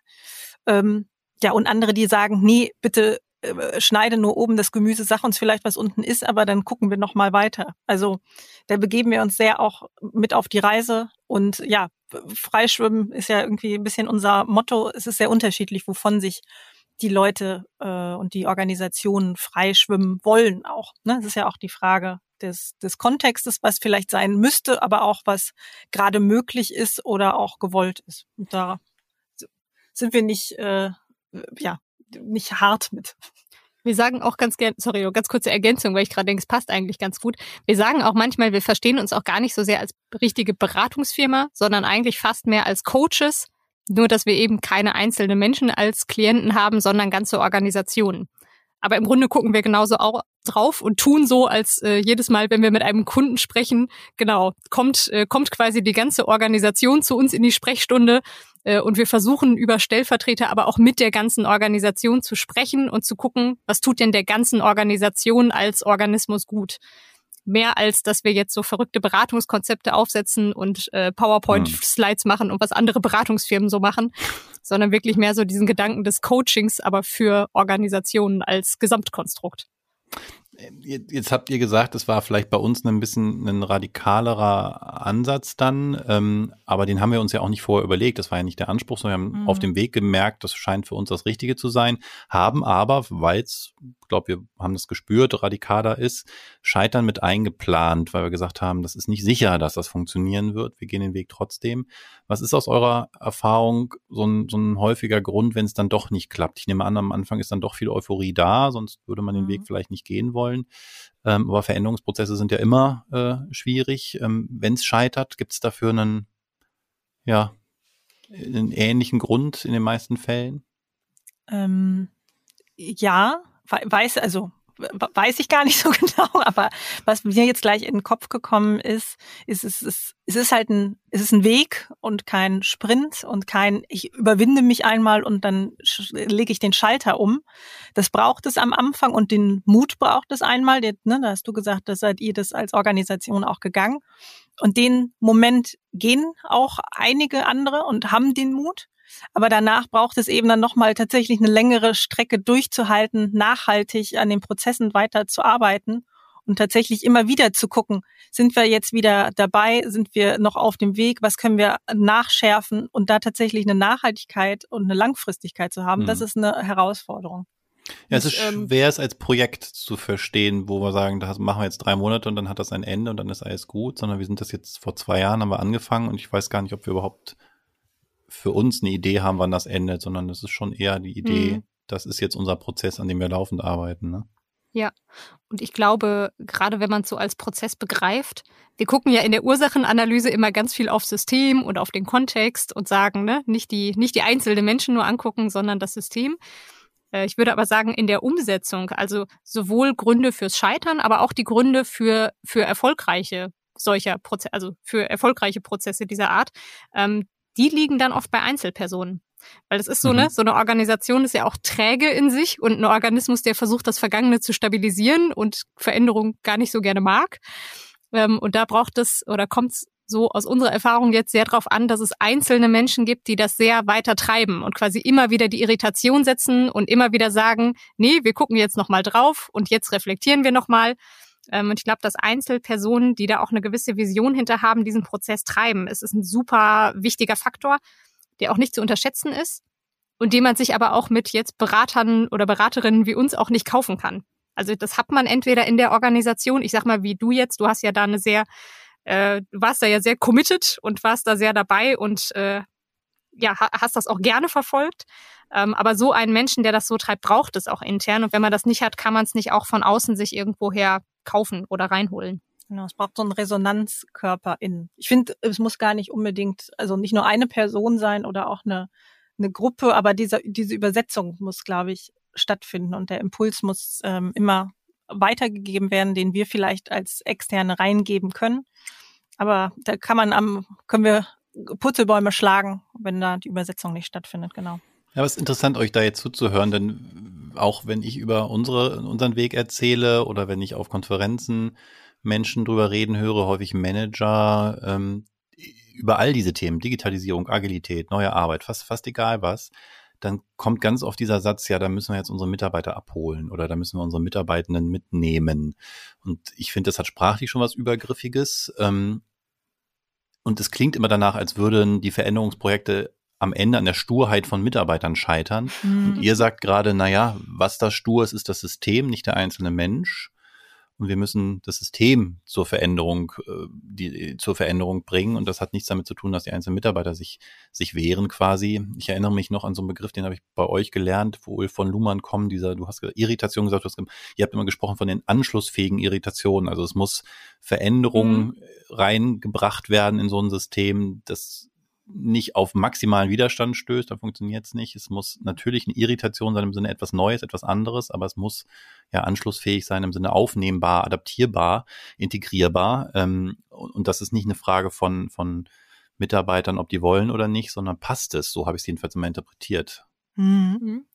Speaker 3: Ähm, ja, und andere, die sagen, nee, bitte äh, schneide nur oben das Gemüse, sag uns vielleicht, was unten ist, aber dann gucken wir noch mal weiter. Also da begeben wir uns sehr auch mit auf die Reise und ja, Freischwimmen ist ja irgendwie ein bisschen unser Motto. Es ist sehr unterschiedlich, wovon sich die Leute äh, und die Organisationen freischwimmen wollen auch. Ne? Das ist ja auch die Frage des, des Kontextes, was vielleicht sein müsste, aber auch was gerade möglich ist oder auch gewollt ist. Und da sind wir nicht, äh, ja, nicht hart mit.
Speaker 2: Wir sagen auch ganz gerne, sorry, ganz kurze Ergänzung, weil ich gerade denke, es passt eigentlich ganz gut. Wir sagen auch manchmal, wir verstehen uns auch gar nicht so sehr als richtige Beratungsfirma, sondern eigentlich fast mehr als Coaches. Nur, dass wir eben keine einzelnen Menschen als Klienten haben, sondern ganze Organisationen. Aber im Grunde gucken wir genauso auch drauf und tun so, als äh, jedes Mal, wenn wir mit einem Kunden sprechen, genau, kommt, äh, kommt quasi die ganze Organisation zu uns in die Sprechstunde äh, und wir versuchen über Stellvertreter, aber auch mit der ganzen Organisation zu sprechen und zu gucken, was tut denn der ganzen Organisation als Organismus gut mehr als dass wir jetzt so verrückte Beratungskonzepte aufsetzen und äh, PowerPoint-Slides machen und was andere Beratungsfirmen so machen, sondern wirklich mehr so diesen Gedanken des Coachings, aber für Organisationen als Gesamtkonstrukt.
Speaker 1: Jetzt habt ihr gesagt, es war vielleicht bei uns ein bisschen ein radikalerer Ansatz dann, ähm, aber den haben wir uns ja auch nicht vorher überlegt. Das war ja nicht der Anspruch, sondern wir haben mhm. auf dem Weg gemerkt, das scheint für uns das Richtige zu sein, haben aber, weil es, glaube wir haben das gespürt, radikaler ist, Scheitern mit eingeplant, weil wir gesagt haben, das ist nicht sicher, dass das funktionieren wird. Wir gehen den Weg trotzdem. Was ist aus eurer Erfahrung so ein, so ein häufiger Grund, wenn es dann doch nicht klappt? Ich nehme an, am Anfang ist dann doch viel Euphorie da, sonst würde man den mhm. Weg vielleicht nicht gehen wollen. Ähm, aber Veränderungsprozesse sind ja immer äh, schwierig. Ähm, wenn es scheitert, gibt es dafür einen, ja, einen ähnlichen Grund in den meisten Fällen?
Speaker 3: Ähm, ja, weiß, also weiß ich gar nicht so genau, aber was mir jetzt gleich in den Kopf gekommen ist, ist es ist, es ist halt ein es ist ein Weg und kein Sprint und kein ich überwinde mich einmal und dann lege ich den Schalter um. Das braucht es am Anfang und den Mut braucht es einmal. Der, ne, da hast du gesagt, da seid ihr das als Organisation auch gegangen. Und den Moment gehen auch einige andere und haben den Mut. Aber danach braucht es eben dann nochmal tatsächlich eine längere Strecke durchzuhalten, nachhaltig an den Prozessen weiter zu arbeiten und tatsächlich immer wieder zu gucken, sind wir jetzt wieder dabei, sind wir noch auf dem Weg, was können wir nachschärfen und da tatsächlich eine Nachhaltigkeit und eine Langfristigkeit zu haben, mhm. das ist eine Herausforderung.
Speaker 1: Ja, es ist ähm, schwer, es als Projekt zu verstehen, wo wir sagen, das machen wir jetzt drei Monate und dann hat das ein Ende und dann ist alles gut, sondern wir sind das jetzt vor zwei Jahren, haben wir angefangen und ich weiß gar nicht, ob wir überhaupt für uns eine Idee haben, wann das endet, sondern es ist schon eher die Idee, mhm. das ist jetzt unser Prozess, an dem wir laufend arbeiten. Ne?
Speaker 2: Ja, und ich glaube, gerade wenn man es so als Prozess begreift, wir gucken ja in der Ursachenanalyse immer ganz viel auf System und auf den Kontext und sagen, ne, nicht die, nicht die einzelnen Menschen nur angucken, sondern das System. Äh, ich würde aber sagen, in der Umsetzung, also sowohl Gründe fürs Scheitern, aber auch die Gründe für, für erfolgreiche solcher Prozesse, also für erfolgreiche Prozesse dieser Art, ähm, die liegen dann oft bei Einzelpersonen. Weil es ist so, ne, mhm. ne, so eine Organisation ist ja auch träge in sich und ein Organismus, der versucht, das Vergangene zu stabilisieren und Veränderung gar nicht so gerne mag. Ähm, und da braucht es oder kommt es so aus unserer Erfahrung jetzt sehr darauf an, dass es einzelne Menschen gibt, die das sehr weiter treiben und quasi immer wieder die Irritation setzen und immer wieder sagen, nee, wir gucken jetzt nochmal drauf und jetzt reflektieren wir nochmal. Ähm, und ich glaube, dass Einzelpersonen, die da auch eine gewisse Vision hinter haben, diesen Prozess treiben. Es ist ein super wichtiger Faktor, der auch nicht zu unterschätzen ist und den man sich aber auch mit jetzt Beratern oder Beraterinnen wie uns auch nicht kaufen kann. Also das hat man entweder in der Organisation, ich sag mal wie du jetzt, du hast ja da eine sehr, äh, du warst da ja sehr committed und warst da sehr dabei und äh, ja, hast das auch gerne verfolgt. Ähm, aber so einen Menschen, der das so treibt, braucht es auch intern. Und wenn man das nicht hat, kann man es nicht auch von außen sich irgendwoher kaufen oder reinholen.
Speaker 3: Genau, es braucht so einen Resonanzkörper in. Ich finde, es muss gar nicht unbedingt, also nicht nur eine Person sein oder auch eine, eine Gruppe, aber diese, diese Übersetzung muss, glaube ich, stattfinden und der Impuls muss ähm, immer weitergegeben werden, den wir vielleicht als Externe reingeben können. Aber da kann man am, können wir Purzelbäume schlagen, wenn da die Übersetzung nicht stattfindet, genau.
Speaker 1: Ja, aber es ist interessant, euch da jetzt zuzuhören, denn auch wenn ich über unsere, unseren Weg erzähle oder wenn ich auf Konferenzen Menschen drüber reden höre, häufig Manager, ähm, über all diese Themen, Digitalisierung, Agilität, neue Arbeit, fast, fast egal was, dann kommt ganz oft dieser Satz, ja, da müssen wir jetzt unsere Mitarbeiter abholen oder da müssen wir unsere Mitarbeitenden mitnehmen. Und ich finde, das hat sprachlich schon was Übergriffiges. Ähm, und es klingt immer danach, als würden die Veränderungsprojekte am Ende an der Sturheit von Mitarbeitern scheitern. Mhm. Und ihr sagt gerade, na ja, was da stur ist, ist das System, nicht der einzelne Mensch und wir müssen das System zur Veränderung, äh, die, zur Veränderung bringen. Und das hat nichts damit zu tun, dass die einzelnen Mitarbeiter sich, sich wehren quasi. Ich erinnere mich noch an so einen Begriff, den habe ich bei euch gelernt, wo von Luhmann kommen, dieser, du hast Irritation gesagt, du hast, ihr habt immer gesprochen von den anschlussfähigen Irritationen. Also es muss Veränderung mhm. reingebracht werden in so ein System, das nicht auf maximalen Widerstand stößt, dann funktioniert es nicht. Es muss natürlich eine Irritation sein im Sinne etwas Neues, etwas anderes, aber es muss ja anschlussfähig sein im Sinne aufnehmbar, adaptierbar, integrierbar. Ähm, und das ist nicht eine Frage von, von Mitarbeitern, ob die wollen oder nicht, sondern passt es. So habe ich es jedenfalls immer interpretiert.
Speaker 2: Mhm.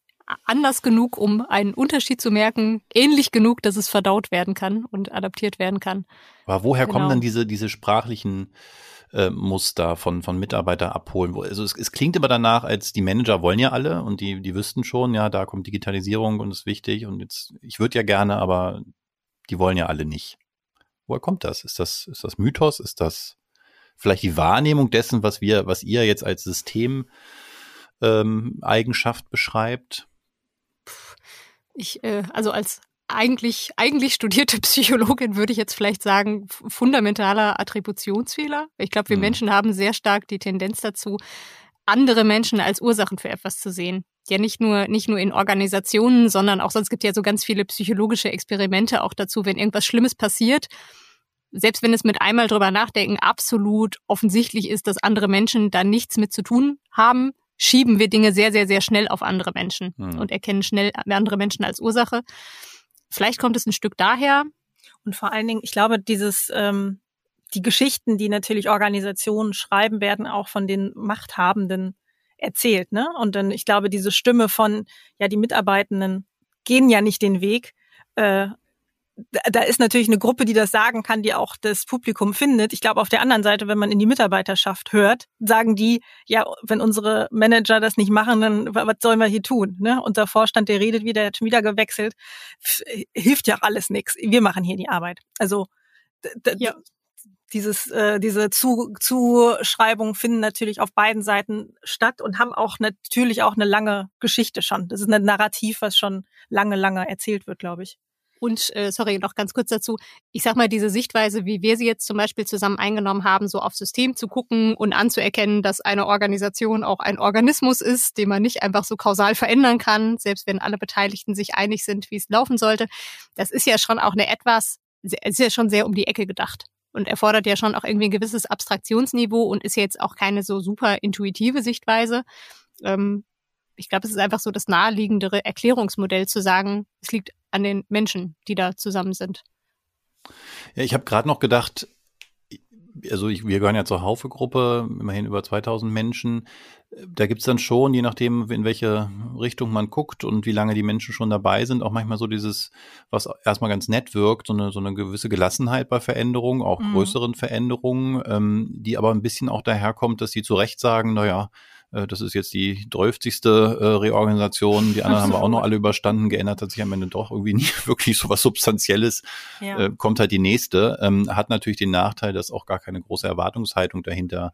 Speaker 2: Anders genug, um einen Unterschied zu merken, ähnlich genug, dass es verdaut werden kann und adaptiert werden kann.
Speaker 1: Aber woher genau. kommen dann diese, diese sprachlichen äh, Muster von, von Mitarbeiter abholen. Also es, es klingt immer danach, als die Manager wollen ja alle und die, die wüssten schon, ja, da kommt Digitalisierung und ist wichtig und jetzt, ich würde ja gerne, aber die wollen ja alle nicht. Woher kommt das? Ist das, ist das Mythos? Ist das vielleicht die Wahrnehmung dessen, was wir, was ihr jetzt als Systemeigenschaft ähm, Eigenschaft beschreibt?
Speaker 2: Ich, äh, also als eigentlich, eigentlich studierte Psychologin würde ich jetzt vielleicht sagen, fundamentaler Attributionsfehler. Ich glaube, wir mhm. Menschen haben sehr stark die Tendenz dazu, andere Menschen als Ursachen für etwas zu sehen. Ja, nicht nur, nicht nur in Organisationen, sondern auch sonst gibt ja so ganz viele psychologische Experimente auch dazu, wenn irgendwas Schlimmes passiert. Selbst wenn es mit einmal drüber nachdenken absolut offensichtlich ist, dass andere Menschen da nichts mit zu tun haben, schieben wir Dinge sehr, sehr, sehr schnell auf andere Menschen mhm. und erkennen schnell andere Menschen als Ursache. Vielleicht kommt es ein Stück daher.
Speaker 3: Und vor allen Dingen, ich glaube, dieses, ähm, die Geschichten, die natürlich Organisationen schreiben, werden auch von den Machthabenden erzählt, ne? Und dann, ich glaube, diese Stimme von, ja, die Mitarbeitenden gehen ja nicht den Weg, äh, da ist natürlich eine Gruppe, die das sagen kann, die auch das Publikum findet. Ich glaube, auf der anderen Seite, wenn man in die Mitarbeiterschaft hört, sagen die, ja, wenn unsere Manager das nicht machen, dann was sollen wir hier tun? Ne? Unser Vorstand, der redet wieder, der hat schon wieder gewechselt. Hilft ja alles nichts. Wir machen hier die Arbeit. Also ja. dieses, äh, diese Zu Zuschreibungen finden natürlich auf beiden Seiten statt und haben auch natürlich auch eine lange Geschichte schon. Das ist ein Narrativ, was schon lange, lange erzählt wird, glaube ich.
Speaker 2: Und äh, sorry, noch ganz kurz dazu. Ich sag mal, diese Sichtweise, wie wir sie jetzt zum Beispiel zusammen eingenommen haben, so aufs System zu gucken und anzuerkennen, dass eine Organisation auch ein Organismus ist, den man nicht einfach so kausal verändern kann, selbst wenn alle Beteiligten sich einig sind, wie es laufen sollte. Das ist ja schon auch eine etwas, ist ja schon sehr um die Ecke gedacht und erfordert ja schon auch irgendwie ein gewisses Abstraktionsniveau und ist jetzt auch keine so super intuitive Sichtweise. Ähm, ich glaube, es ist einfach so das naheliegendere Erklärungsmodell zu sagen, es liegt an den Menschen, die da zusammen sind.
Speaker 1: Ja, ich habe gerade noch gedacht, also ich, wir gehören ja zur Haufe-Gruppe, immerhin über 2000 Menschen. Da gibt's dann schon, je nachdem, in welche Richtung man guckt und wie lange die Menschen schon dabei sind, auch manchmal so dieses, was erstmal ganz nett wirkt, so eine, so eine gewisse Gelassenheit bei Veränderungen, auch mhm. größeren Veränderungen, ähm, die aber ein bisschen auch daherkommt, dass sie zu Recht sagen, naja, das ist jetzt die 12. Äh, Reorganisation. Die anderen haben wir auch noch alle überstanden. Geändert hat sich am Ende doch irgendwie nie wirklich so was Substanzielles. Ja. Äh, kommt halt die nächste. Ähm, hat natürlich den Nachteil, dass auch gar keine große Erwartungshaltung dahinter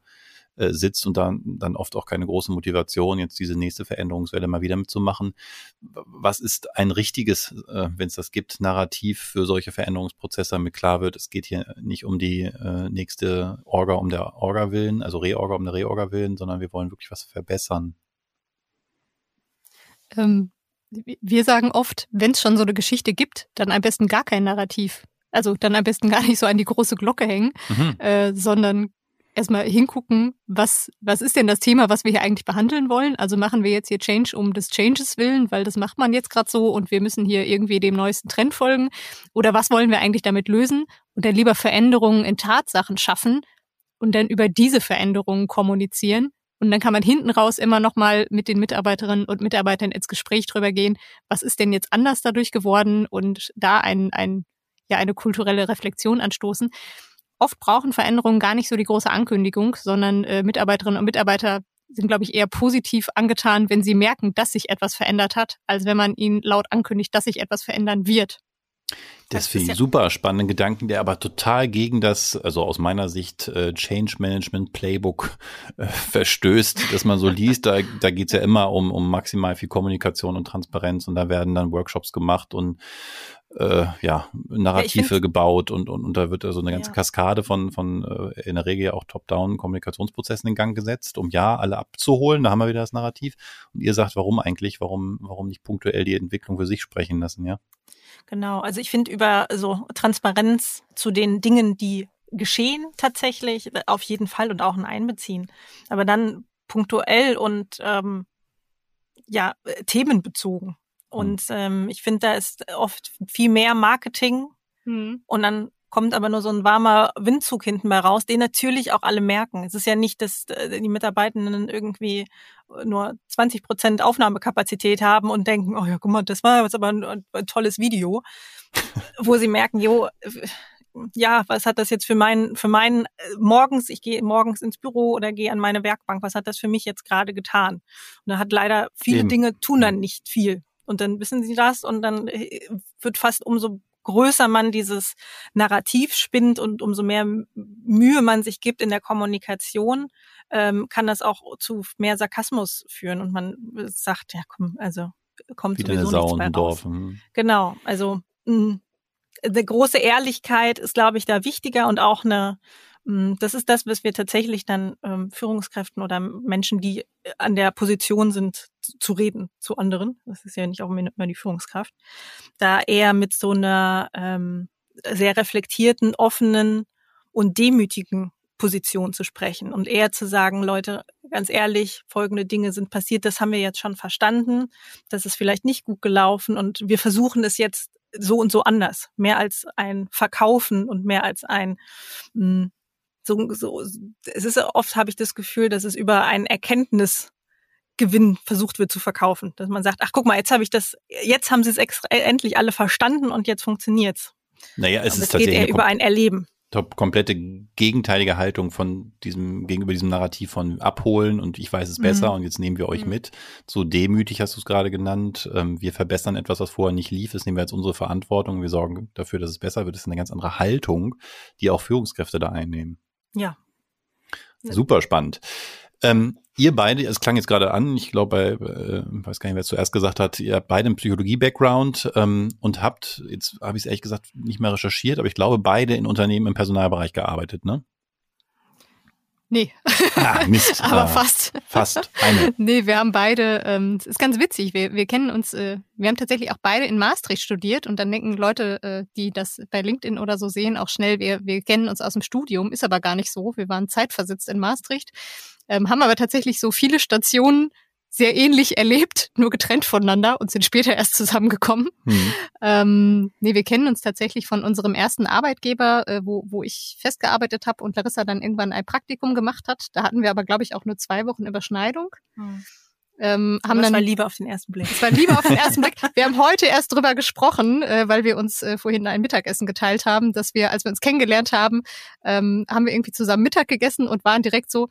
Speaker 1: äh, sitzt und dann, dann oft auch keine große Motivation, jetzt diese nächste Veränderungswelle mal wieder mitzumachen. Was ist ein richtiges, äh, wenn es das gibt, Narrativ für solche Veränderungsprozesse, damit klar wird, es geht hier nicht um die äh, nächste Orga um der Orga willen, also Reorga um der Reorga willen, sondern wir wollen wirklich was verbessern.
Speaker 2: Ähm, wir sagen oft, wenn es schon so eine Geschichte gibt, dann am besten gar kein Narrativ. Also dann am besten gar nicht so an die große Glocke hängen, mhm. äh, sondern erstmal hingucken, was, was ist denn das Thema, was wir hier eigentlich behandeln wollen? Also machen wir jetzt hier Change um des Changes willen, weil das macht man jetzt gerade so und wir müssen hier irgendwie dem neuesten Trend folgen? Oder was wollen wir eigentlich damit lösen? Und dann lieber Veränderungen in Tatsachen schaffen und dann über diese Veränderungen kommunizieren. Und dann kann man hinten raus immer noch mal mit den Mitarbeiterinnen und Mitarbeitern ins Gespräch drüber gehen, was ist denn jetzt anders dadurch geworden und da ein, ein, ja, eine kulturelle Reflexion anstoßen oft brauchen Veränderungen gar nicht so die große Ankündigung, sondern äh, Mitarbeiterinnen und Mitarbeiter sind, glaube ich, eher positiv angetan, wenn sie merken, dass sich etwas verändert hat, als wenn man ihnen laut ankündigt, dass sich etwas verändern wird.
Speaker 1: Das finde ich ja super spannenden Gedanken, der aber total gegen das, also aus meiner Sicht, äh, Change Management Playbook äh, verstößt, dass man so liest. Da, da geht es ja immer um, um maximal viel Kommunikation und Transparenz und da werden dann Workshops gemacht und äh, ja, Narrative ja, gebaut und, und, und da wird also eine ganze ja. Kaskade von, von äh, in der Regel ja auch Top-Down-Kommunikationsprozessen in Gang gesetzt, um ja alle abzuholen. Da haben wir wieder das Narrativ. Und ihr sagt, warum eigentlich, warum, warum nicht punktuell die Entwicklung für sich sprechen lassen, ja?
Speaker 3: Genau, also ich finde über so Transparenz zu den Dingen, die geschehen tatsächlich, auf jeden Fall und auch ein Einbeziehen. Aber dann punktuell und ähm, ja, themenbezogen. Mhm. Und ähm, ich finde, da ist oft viel mehr Marketing mhm. und dann kommt aber nur so ein warmer Windzug hinten bei raus, den natürlich auch alle merken. Es ist ja nicht, dass äh, die Mitarbeitenden irgendwie nur 20 Prozent Aufnahmekapazität haben und denken, oh ja, guck mal, das war jetzt aber ein, ein tolles Video, wo sie merken, jo, ja, was hat das jetzt für meinen, für meinen äh, morgens, ich gehe morgens ins Büro oder gehe an meine Werkbank, was hat das für mich jetzt gerade getan? Und da hat leider viele Eben. Dinge tun dann nicht viel. Und dann wissen sie das und dann äh, wird fast umso größer man dieses Narrativ spinnt und umso mehr Mühe man sich gibt in der Kommunikation, ähm, kann das auch zu mehr Sarkasmus führen und man sagt, ja komm, also kommt Wieder sowieso eine Sau nichts mehr Dorf. Hm. Genau, also mh, eine große Ehrlichkeit ist, glaube ich, da wichtiger und auch eine Mm, das ist das, was wir tatsächlich dann ähm, Führungskräften oder Menschen, die äh, an der Position sind, zu, zu reden zu anderen. Das ist ja nicht auch immer die Führungskraft. Da eher mit so einer ähm, sehr reflektierten, offenen und demütigen Position zu sprechen und eher zu sagen, Leute, ganz ehrlich, folgende Dinge sind passiert, das haben wir jetzt schon verstanden, das ist vielleicht nicht gut gelaufen und wir versuchen es jetzt so und so anders, mehr als ein Verkaufen und mehr als ein mh, mm, so, so es ist oft habe ich das Gefühl, dass es über einen Erkenntnisgewinn versucht wird zu verkaufen, dass man sagt, ach guck mal, jetzt habe ich das, jetzt haben sie es extra, äh, endlich alle verstanden und jetzt funktioniert's.
Speaker 1: Naja, es
Speaker 3: Aber
Speaker 1: ist
Speaker 3: es tatsächlich geht eher über ein Erleben.
Speaker 1: Top, komplette gegenteilige Haltung von diesem gegenüber diesem Narrativ von abholen und ich weiß es besser mhm. und jetzt nehmen wir euch mhm. mit. So demütig hast du es gerade genannt. Ähm, wir verbessern etwas, was vorher nicht lief. Das nehmen wir als unsere Verantwortung. Wir sorgen dafür, dass es besser wird. Das ist eine ganz andere Haltung, die auch Führungskräfte da einnehmen.
Speaker 3: Ja.
Speaker 1: Super spannend. Ähm, ihr beide, es klang jetzt gerade an, ich glaube, bei, äh, weiß gar nicht, wer es zuerst gesagt hat, ihr habt beide einen Psychologie-Background ähm, und habt, jetzt habe ich es ehrlich gesagt nicht mehr recherchiert, aber ich glaube, beide in Unternehmen im Personalbereich gearbeitet, ne?
Speaker 2: Nee.
Speaker 1: Ah, Mist.
Speaker 2: Aber ah, fast.
Speaker 1: Fast. Eine.
Speaker 2: Nee, wir haben beide, ähm, ist ganz witzig, wir, wir kennen uns, äh, wir haben tatsächlich auch beide in Maastricht studiert und dann denken Leute, äh, die das bei LinkedIn oder so sehen, auch schnell, wir, wir kennen uns aus dem Studium, ist aber gar nicht so. Wir waren zeitversetzt in Maastricht, ähm, haben aber tatsächlich so viele Stationen sehr ähnlich erlebt, nur getrennt voneinander und sind später erst zusammengekommen. Mhm. Ähm, nee, wir kennen uns tatsächlich von unserem ersten Arbeitgeber, äh, wo, wo ich festgearbeitet habe und Larissa dann irgendwann ein Praktikum gemacht hat. Da hatten wir aber, glaube ich, auch nur zwei Wochen Überschneidung. Mhm.
Speaker 3: Ähm, haben das dann, war Liebe auf den ersten Blick.
Speaker 2: Es war Liebe auf den ersten Blick. Wir haben heute erst drüber gesprochen, äh, weil wir uns äh, vorhin ein Mittagessen geteilt haben, dass wir, als wir uns kennengelernt haben, ähm, haben wir irgendwie zusammen Mittag gegessen und waren direkt so,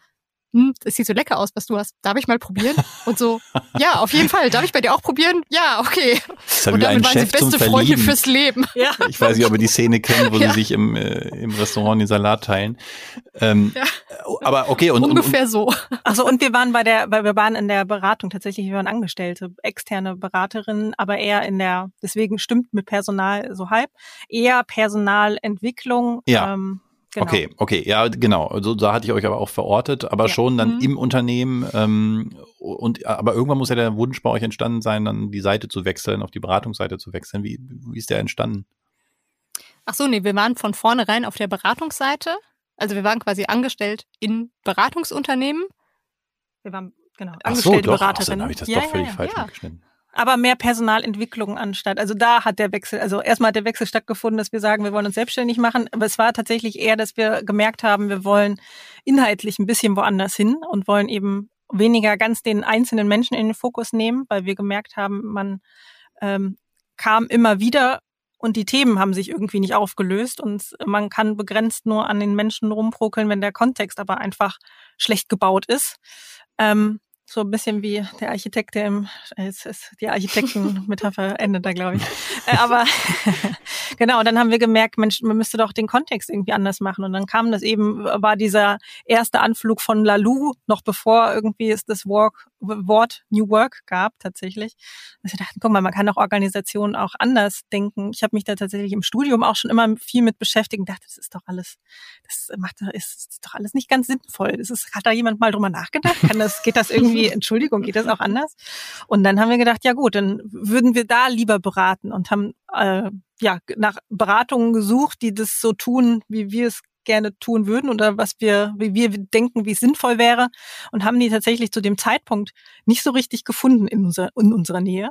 Speaker 2: hm, das sieht so lecker aus, was du hast. Darf ich mal probieren? Und so, ja, auf jeden Fall. Darf ich bei dir auch probieren? Ja, okay.
Speaker 1: Das und damit waren sie beste Freunde
Speaker 2: fürs Leben.
Speaker 1: Ja. Ich weiß nicht, ob ihr die Szene kennt, wo ja. sie sich im, äh, im Restaurant den Salat teilen. Ähm, ja. Aber okay. Und,
Speaker 2: Ungefähr
Speaker 1: und, und,
Speaker 2: so.
Speaker 3: Also und wir waren bei der, weil wir waren in der Beratung tatsächlich, wir waren Angestellte, externe Beraterinnen, aber eher in der, deswegen stimmt mit Personal so halb, eher Personalentwicklung.
Speaker 1: Ja. Ähm, Genau. Okay, okay, ja, genau. Also da hatte ich euch aber auch verortet, aber ja. schon dann mhm. im Unternehmen. Ähm, und aber irgendwann muss ja der Wunsch bei euch entstanden sein, dann die Seite zu wechseln, auf die Beratungsseite zu wechseln. Wie, wie ist der entstanden?
Speaker 2: Ach so, nee, wir waren von vornherein auf der Beratungsseite. Also wir waren quasi angestellt in Beratungsunternehmen.
Speaker 3: Wir waren genau
Speaker 1: Ach so,
Speaker 3: angestellte
Speaker 1: doch. Ach,
Speaker 3: Beraterin.
Speaker 1: dann habe ich das
Speaker 3: ja,
Speaker 1: doch völlig
Speaker 3: ja,
Speaker 1: falsch
Speaker 2: ja.
Speaker 1: mitgeschnitten.
Speaker 3: Aber mehr Personalentwicklung anstatt. Also da hat der Wechsel, also erstmal hat der Wechsel stattgefunden, dass wir sagen, wir wollen uns selbstständig machen. Aber es war tatsächlich eher, dass wir gemerkt haben, wir wollen inhaltlich ein bisschen woanders hin und wollen eben weniger ganz den einzelnen Menschen in den Fokus nehmen, weil wir gemerkt haben, man ähm, kam immer wieder und die Themen haben sich irgendwie nicht aufgelöst und man kann begrenzt nur an den Menschen rumprokeln, wenn der Kontext aber einfach schlecht gebaut ist. Ähm, so ein bisschen wie der Architekt, der im, es ist die Architekten-Metapher endet da, glaube ich. Äh, aber genau, dann haben wir gemerkt, Mensch, man müsste doch den Kontext irgendwie anders machen. Und dann kam das eben, war dieser erste Anflug von Lalou, noch bevor irgendwie es das Work, Wort New Work gab, tatsächlich. Dass wir dachten, guck mal, man kann auch Organisationen auch anders denken. Ich habe mich da tatsächlich im Studium auch schon immer viel mit beschäftigt und dachte, das ist doch alles, das macht, ist, ist doch alles nicht ganz sinnvoll. Das ist, hat da jemand mal drüber nachgedacht? Kann das, geht das irgendwie, Entschuldigung, geht das auch anders? Und dann haben wir gedacht, ja gut, dann würden wir da lieber beraten und haben äh, ja nach Beratungen gesucht, die das so tun, wie wir es gerne tun würden oder was wir, wie wir denken, wie es sinnvoll wäre und haben die tatsächlich zu dem Zeitpunkt nicht so richtig gefunden in, unser, in unserer Nähe.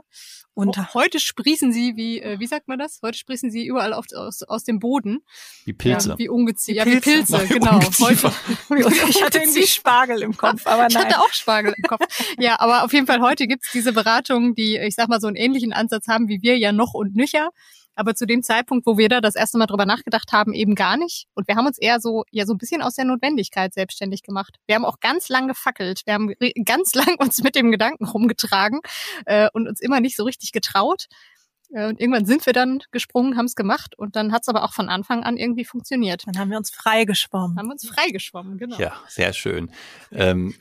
Speaker 3: Und
Speaker 2: Oh, heute sprießen sie wie, äh, wie sagt man das? Heute sprießen sie überall auf, aus, aus dem Boden.
Speaker 1: Wie Pilze.
Speaker 2: Ja, wie Ungeziefer. Ja,
Speaker 3: Wie Pilze.
Speaker 2: Pilze, genau. Heute,
Speaker 3: ich hatte irgendwie Spargel im Kopf, aber
Speaker 2: Ich
Speaker 3: nein.
Speaker 2: hatte auch Spargel im Kopf. Ja, aber auf jeden Fall heute gibt's diese Beratungen, die, ich sag mal, so einen ähnlichen Ansatz haben wie wir ja noch und nücher. Aber zu dem Zeitpunkt, wo wir da das erste Mal drüber nachgedacht haben, eben gar nicht. Und wir haben uns eher so, ja, so ein bisschen aus der Notwendigkeit selbstständig gemacht. Wir haben auch ganz lang gefackelt. Wir haben ganz lang uns mit dem Gedanken rumgetragen äh, und uns immer nicht so richtig getraut. Äh, Und irgendwann sind wir dann gesprungen, haben es gemacht und dann hat's aber auch von Anfang an irgendwie funktioniert.
Speaker 3: Dann haben wir uns freigeschwommen.
Speaker 2: Haben wir uns freigeschwommen, genau.
Speaker 1: Ja, sehr schön. Ähm,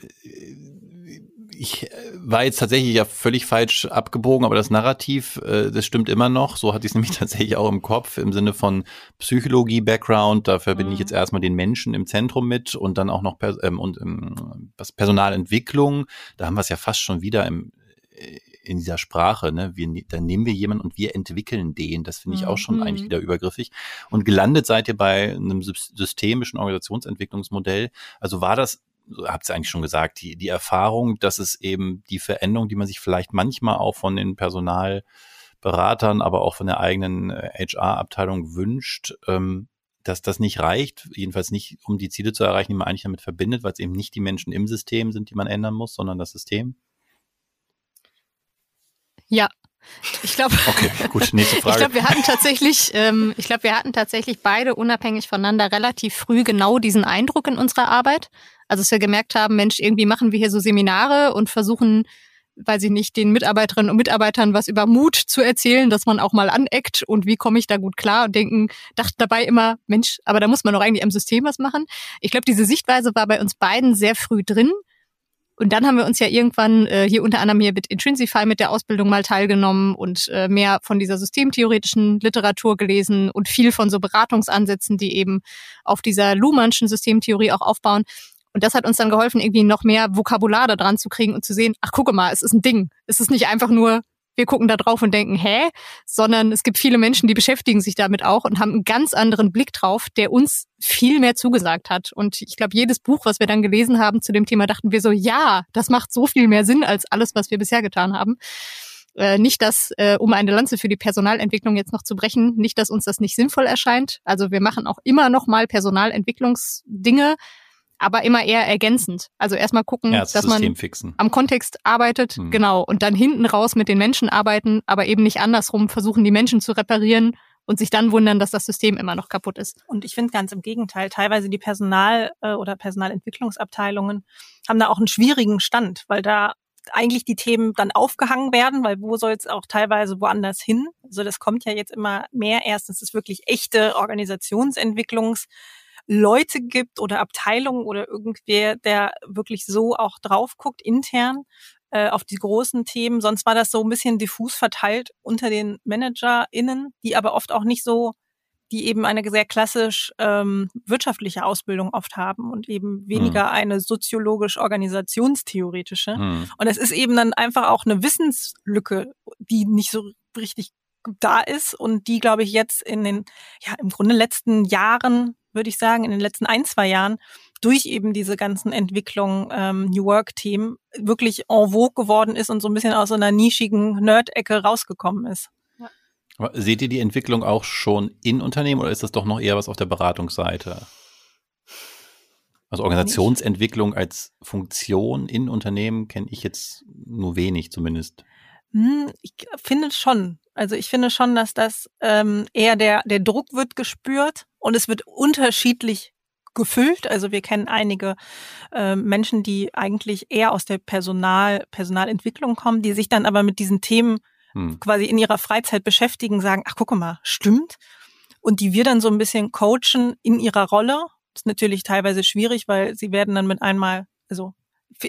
Speaker 1: ich äh, war jetzt tatsächlich ja völlig falsch abgebogen, aber das Narrativ, äh, das stimmt immer noch. So hatte ich es nämlich tatsächlich auch im Kopf im Sinne von Psychologie-Background. Da verbinde
Speaker 3: Mhm.
Speaker 1: ich jetzt erstmal den Menschen im Zentrum mit und dann auch noch Pers ähm, und ähm, was Personalentwicklung. Da haben wir es ja fast schon wieder im äh, in dieser Sprache, ne? Wir, ne- dann nehmen wir jemanden und wir entwickeln den. Das finde ich auch schon
Speaker 2: Mhm.
Speaker 1: eigentlich wieder übergriffig. Und gelandet seid ihr bei einem sys- systemischen Organisationsentwicklungsmodell. Also war das, habt ihr eigentlich schon gesagt, die, die Erfahrung, dass es eben die Veränderung, die man sich vielleicht manchmal auch von den Personalberatern, aber auch von der eigenen äh, HR-Abteilung wünscht, ähm, dass das nicht reicht, jedenfalls nicht, um die Ziele zu erreichen, die man eigentlich damit verbindet, weil es eben nicht die Menschen im System sind, die man ändern muss, sondern das System.
Speaker 2: Ja. Ich glaube,
Speaker 1: Okay, gut, nächste
Speaker 2: ich glaube, wir hatten tatsächlich, ähm, ich glaube, wir hatten tatsächlich beide unabhängig voneinander relativ früh genau diesen Eindruck in unserer Arbeit. Also, dass wir gemerkt haben, Mensch, irgendwie machen wir hier so Seminare und versuchen, weiß ich nicht, den Mitarbeiterinnen und Mitarbeitern was über Mut zu erzählen, dass man auch mal aneckt und wie komme ich da gut klar und denken, dachten dabei immer, Mensch, aber da muss man doch eigentlich am System was machen. Ich glaube, diese Sichtweise war bei uns beiden sehr früh drin. Und dann haben wir uns ja irgendwann äh, hier unter anderem hier mit Intrinsify mit der Ausbildung mal teilgenommen und äh, mehr von dieser systemtheoretischen Literatur gelesen und viel von so Beratungsansätzen, die eben auf dieser Luhmannschen Systemtheorie auch aufbauen. Und das hat uns dann geholfen, irgendwie noch mehr Vokabular da dran zu kriegen und zu sehen, ach gucke mal, es ist ein Ding. Es ist nicht einfach nur, wir gucken da drauf und denken, hä? Sondern es gibt viele Menschen, die beschäftigen sich damit auch und haben einen ganz anderen Blick drauf, der uns viel mehr zugesagt hat. Und ich glaube, jedes Buch, was wir dann gelesen haben zu dem Thema, dachten wir so, ja, das macht so viel mehr Sinn als alles, was wir bisher getan haben. Äh, nicht, dass, äh, um eine Lanze für die Personalentwicklung jetzt noch zu brechen, nicht, dass uns das nicht sinnvoll erscheint. Also wir machen auch immer noch mal Personalentwicklungsdinge, aber immer eher ergänzend. Also erstmal gucken,
Speaker 1: ja, das
Speaker 2: dass man
Speaker 1: System fixen.
Speaker 2: am Kontext arbeitet,
Speaker 1: Hm.
Speaker 2: genau, und dann hinten raus mit den Menschen arbeiten, aber eben nicht andersrum versuchen, die Menschen zu reparieren und sich dann wundern, dass das System immer noch kaputt ist.
Speaker 3: Und ich finde ganz im Gegenteil, teilweise die Personal- äh, oder Personalentwicklungsabteilungen haben da auch einen schwierigen Stand, weil da eigentlich die Themen dann aufgehangen werden, weil wo soll es auch teilweise woanders hin? Also das kommt ja jetzt immer mehr erst, dass es wirklich echte Organisationsentwicklungs Leute gibt oder Abteilungen oder irgendwer, der wirklich so auch drauf guckt intern äh, auf die großen Themen. Sonst war das so ein bisschen diffus verteilt unter den ManagerInnen, die aber oft auch nicht so die eben eine sehr klassisch ähm, wirtschaftliche Ausbildung oft haben und eben weniger eine soziologisch-organisationstheoretische.
Speaker 1: Hm.
Speaker 3: Und es ist eben dann einfach auch eine Wissenslücke, die nicht so richtig da ist und die, glaube ich, jetzt in den, ja, im Grunde letzten Jahren, würde ich sagen, in den letzten ein, zwei Jahren durch eben diese ganzen Entwicklungen, ähm, New Work-Themen wirklich en vogue geworden ist und so ein bisschen aus so einer nischigen Nerd-Ecke rausgekommen ist.
Speaker 1: Aber seht ihr die Entwicklung auch schon in Unternehmen oder ist das doch noch eher was auf der Beratungsseite? Also Organisationsentwicklung als Funktion in Unternehmen kenne ich jetzt nur wenig zumindest.
Speaker 3: Hm, ich finde schon. Also ich finde schon, dass das ähm, eher der, der Druck wird gespürt und es wird unterschiedlich gefüllt. Also wir kennen einige äh, Menschen, die eigentlich eher aus der Personal, Personalentwicklung kommen, die sich dann aber mit diesen Themen hm. quasi in ihrer Freizeit beschäftigen, sagen, ach guck mal, stimmt. Und die wir dann so ein bisschen coachen in ihrer Rolle das ist natürlich teilweise schwierig, weil sie werden dann mit einmal, also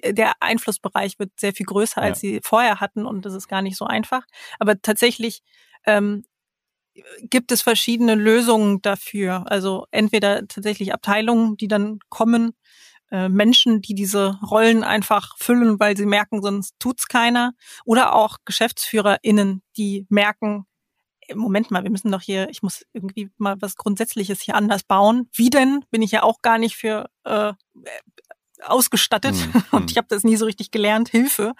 Speaker 3: der Einflussbereich wird sehr viel größer, als ja. sie vorher hatten und das ist gar nicht so einfach. Aber tatsächlich ähm, gibt es verschiedene Lösungen dafür. Also entweder tatsächlich Abteilungen, die dann kommen, äh, Menschen, die diese Rollen einfach füllen, weil sie merken, sonst tut's keiner, oder auch GeschäftsführerInnen, die merken, Moment mal, wir müssen doch hier, ich muss irgendwie mal was Grundsätzliches hier anders bauen. Wie denn? Bin ich ja auch gar nicht für äh, ausgestattet hm, und hm. ich habe das nie so richtig gelernt. Hilfe.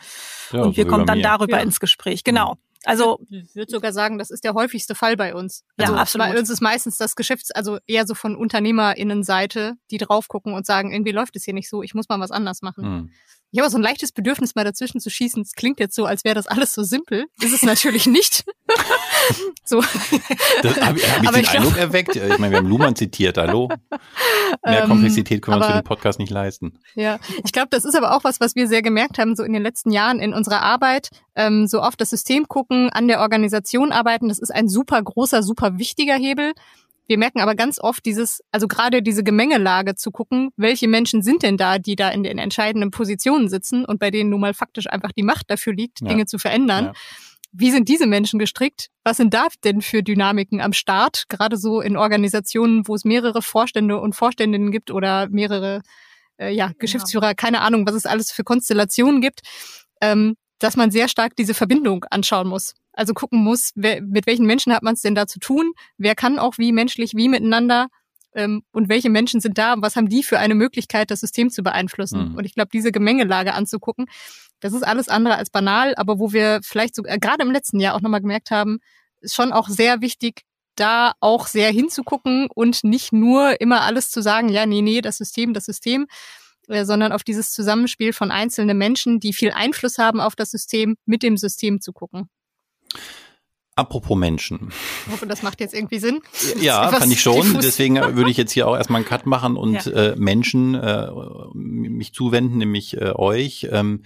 Speaker 3: Ja, und wir kommen dann mir. darüber ja. ins Gespräch. Genau.
Speaker 2: Also ich würde sogar sagen, das ist der häufigste Fall bei uns. Also ja, absolut. Bei uns ist meistens das Geschäfts-, also eher so von UnternehmerInnenseite, die drauf gucken und sagen, irgendwie läuft es hier nicht so, ich muss mal was anders machen. Hm. Ich habe so ein leichtes Bedürfnis, mal dazwischen zu schießen. Es klingt jetzt so, als wäre das alles so simpel. Ist es natürlich nicht.
Speaker 1: so. Das habe ich, hab ich den Eindruck erweckt. Ich meine, wir haben Luhmann zitiert, hallo. Mehr ähm, Komplexität können wir uns für den Podcast nicht leisten.
Speaker 2: Ja, ich glaube, das ist aber auch was, was wir sehr gemerkt haben, so in den letzten Jahren in unserer Arbeit. Ähm, so auf das System gucken, an der Organisation arbeiten, das ist ein super großer, super wichtiger Hebel. Wir merken aber ganz oft dieses, also gerade diese Gemengelage zu gucken, welche Menschen sind denn da, die da in den entscheidenden Positionen sitzen und bei denen nun mal faktisch einfach die Macht dafür liegt, ja. Dinge zu verändern. Ja. Wie sind diese Menschen gestrickt? Was sind da denn für Dynamiken am Start? Gerade so in Organisationen, wo es mehrere Vorstände und Vorständinnen gibt oder mehrere äh, ja, Geschäftsführer, ja. keine Ahnung, was es alles für Konstellationen gibt, ähm, dass man sehr stark diese Verbindung anschauen muss. Also gucken muss, wer, mit welchen Menschen hat man es denn da zu tun? Wer kann auch wie menschlich, wie miteinander? Ähm, und welche Menschen sind da? Und was haben die für eine Möglichkeit, das System zu beeinflussen? Mhm. Und ich glaube, diese Gemengelage anzugucken, das ist alles andere als banal, aber wo wir vielleicht sogar, äh, gerade im letzten Jahr auch nochmal gemerkt haben, ist schon auch sehr wichtig, da auch sehr hinzugucken und nicht nur immer alles zu sagen, ja, nee, nee, das System, das System, äh, sondern auf dieses Zusammenspiel von einzelnen Menschen, die viel Einfluss haben auf das System, mit dem System zu gucken.
Speaker 1: Apropos Menschen.
Speaker 2: Ich hoffe, das macht jetzt irgendwie Sinn.
Speaker 1: Ja, fand ich schon. Diffus. Deswegen würde ich jetzt hier auch erstmal einen Cut machen und ja. äh, Menschen äh, mich zuwenden, nämlich äh, euch. Ähm,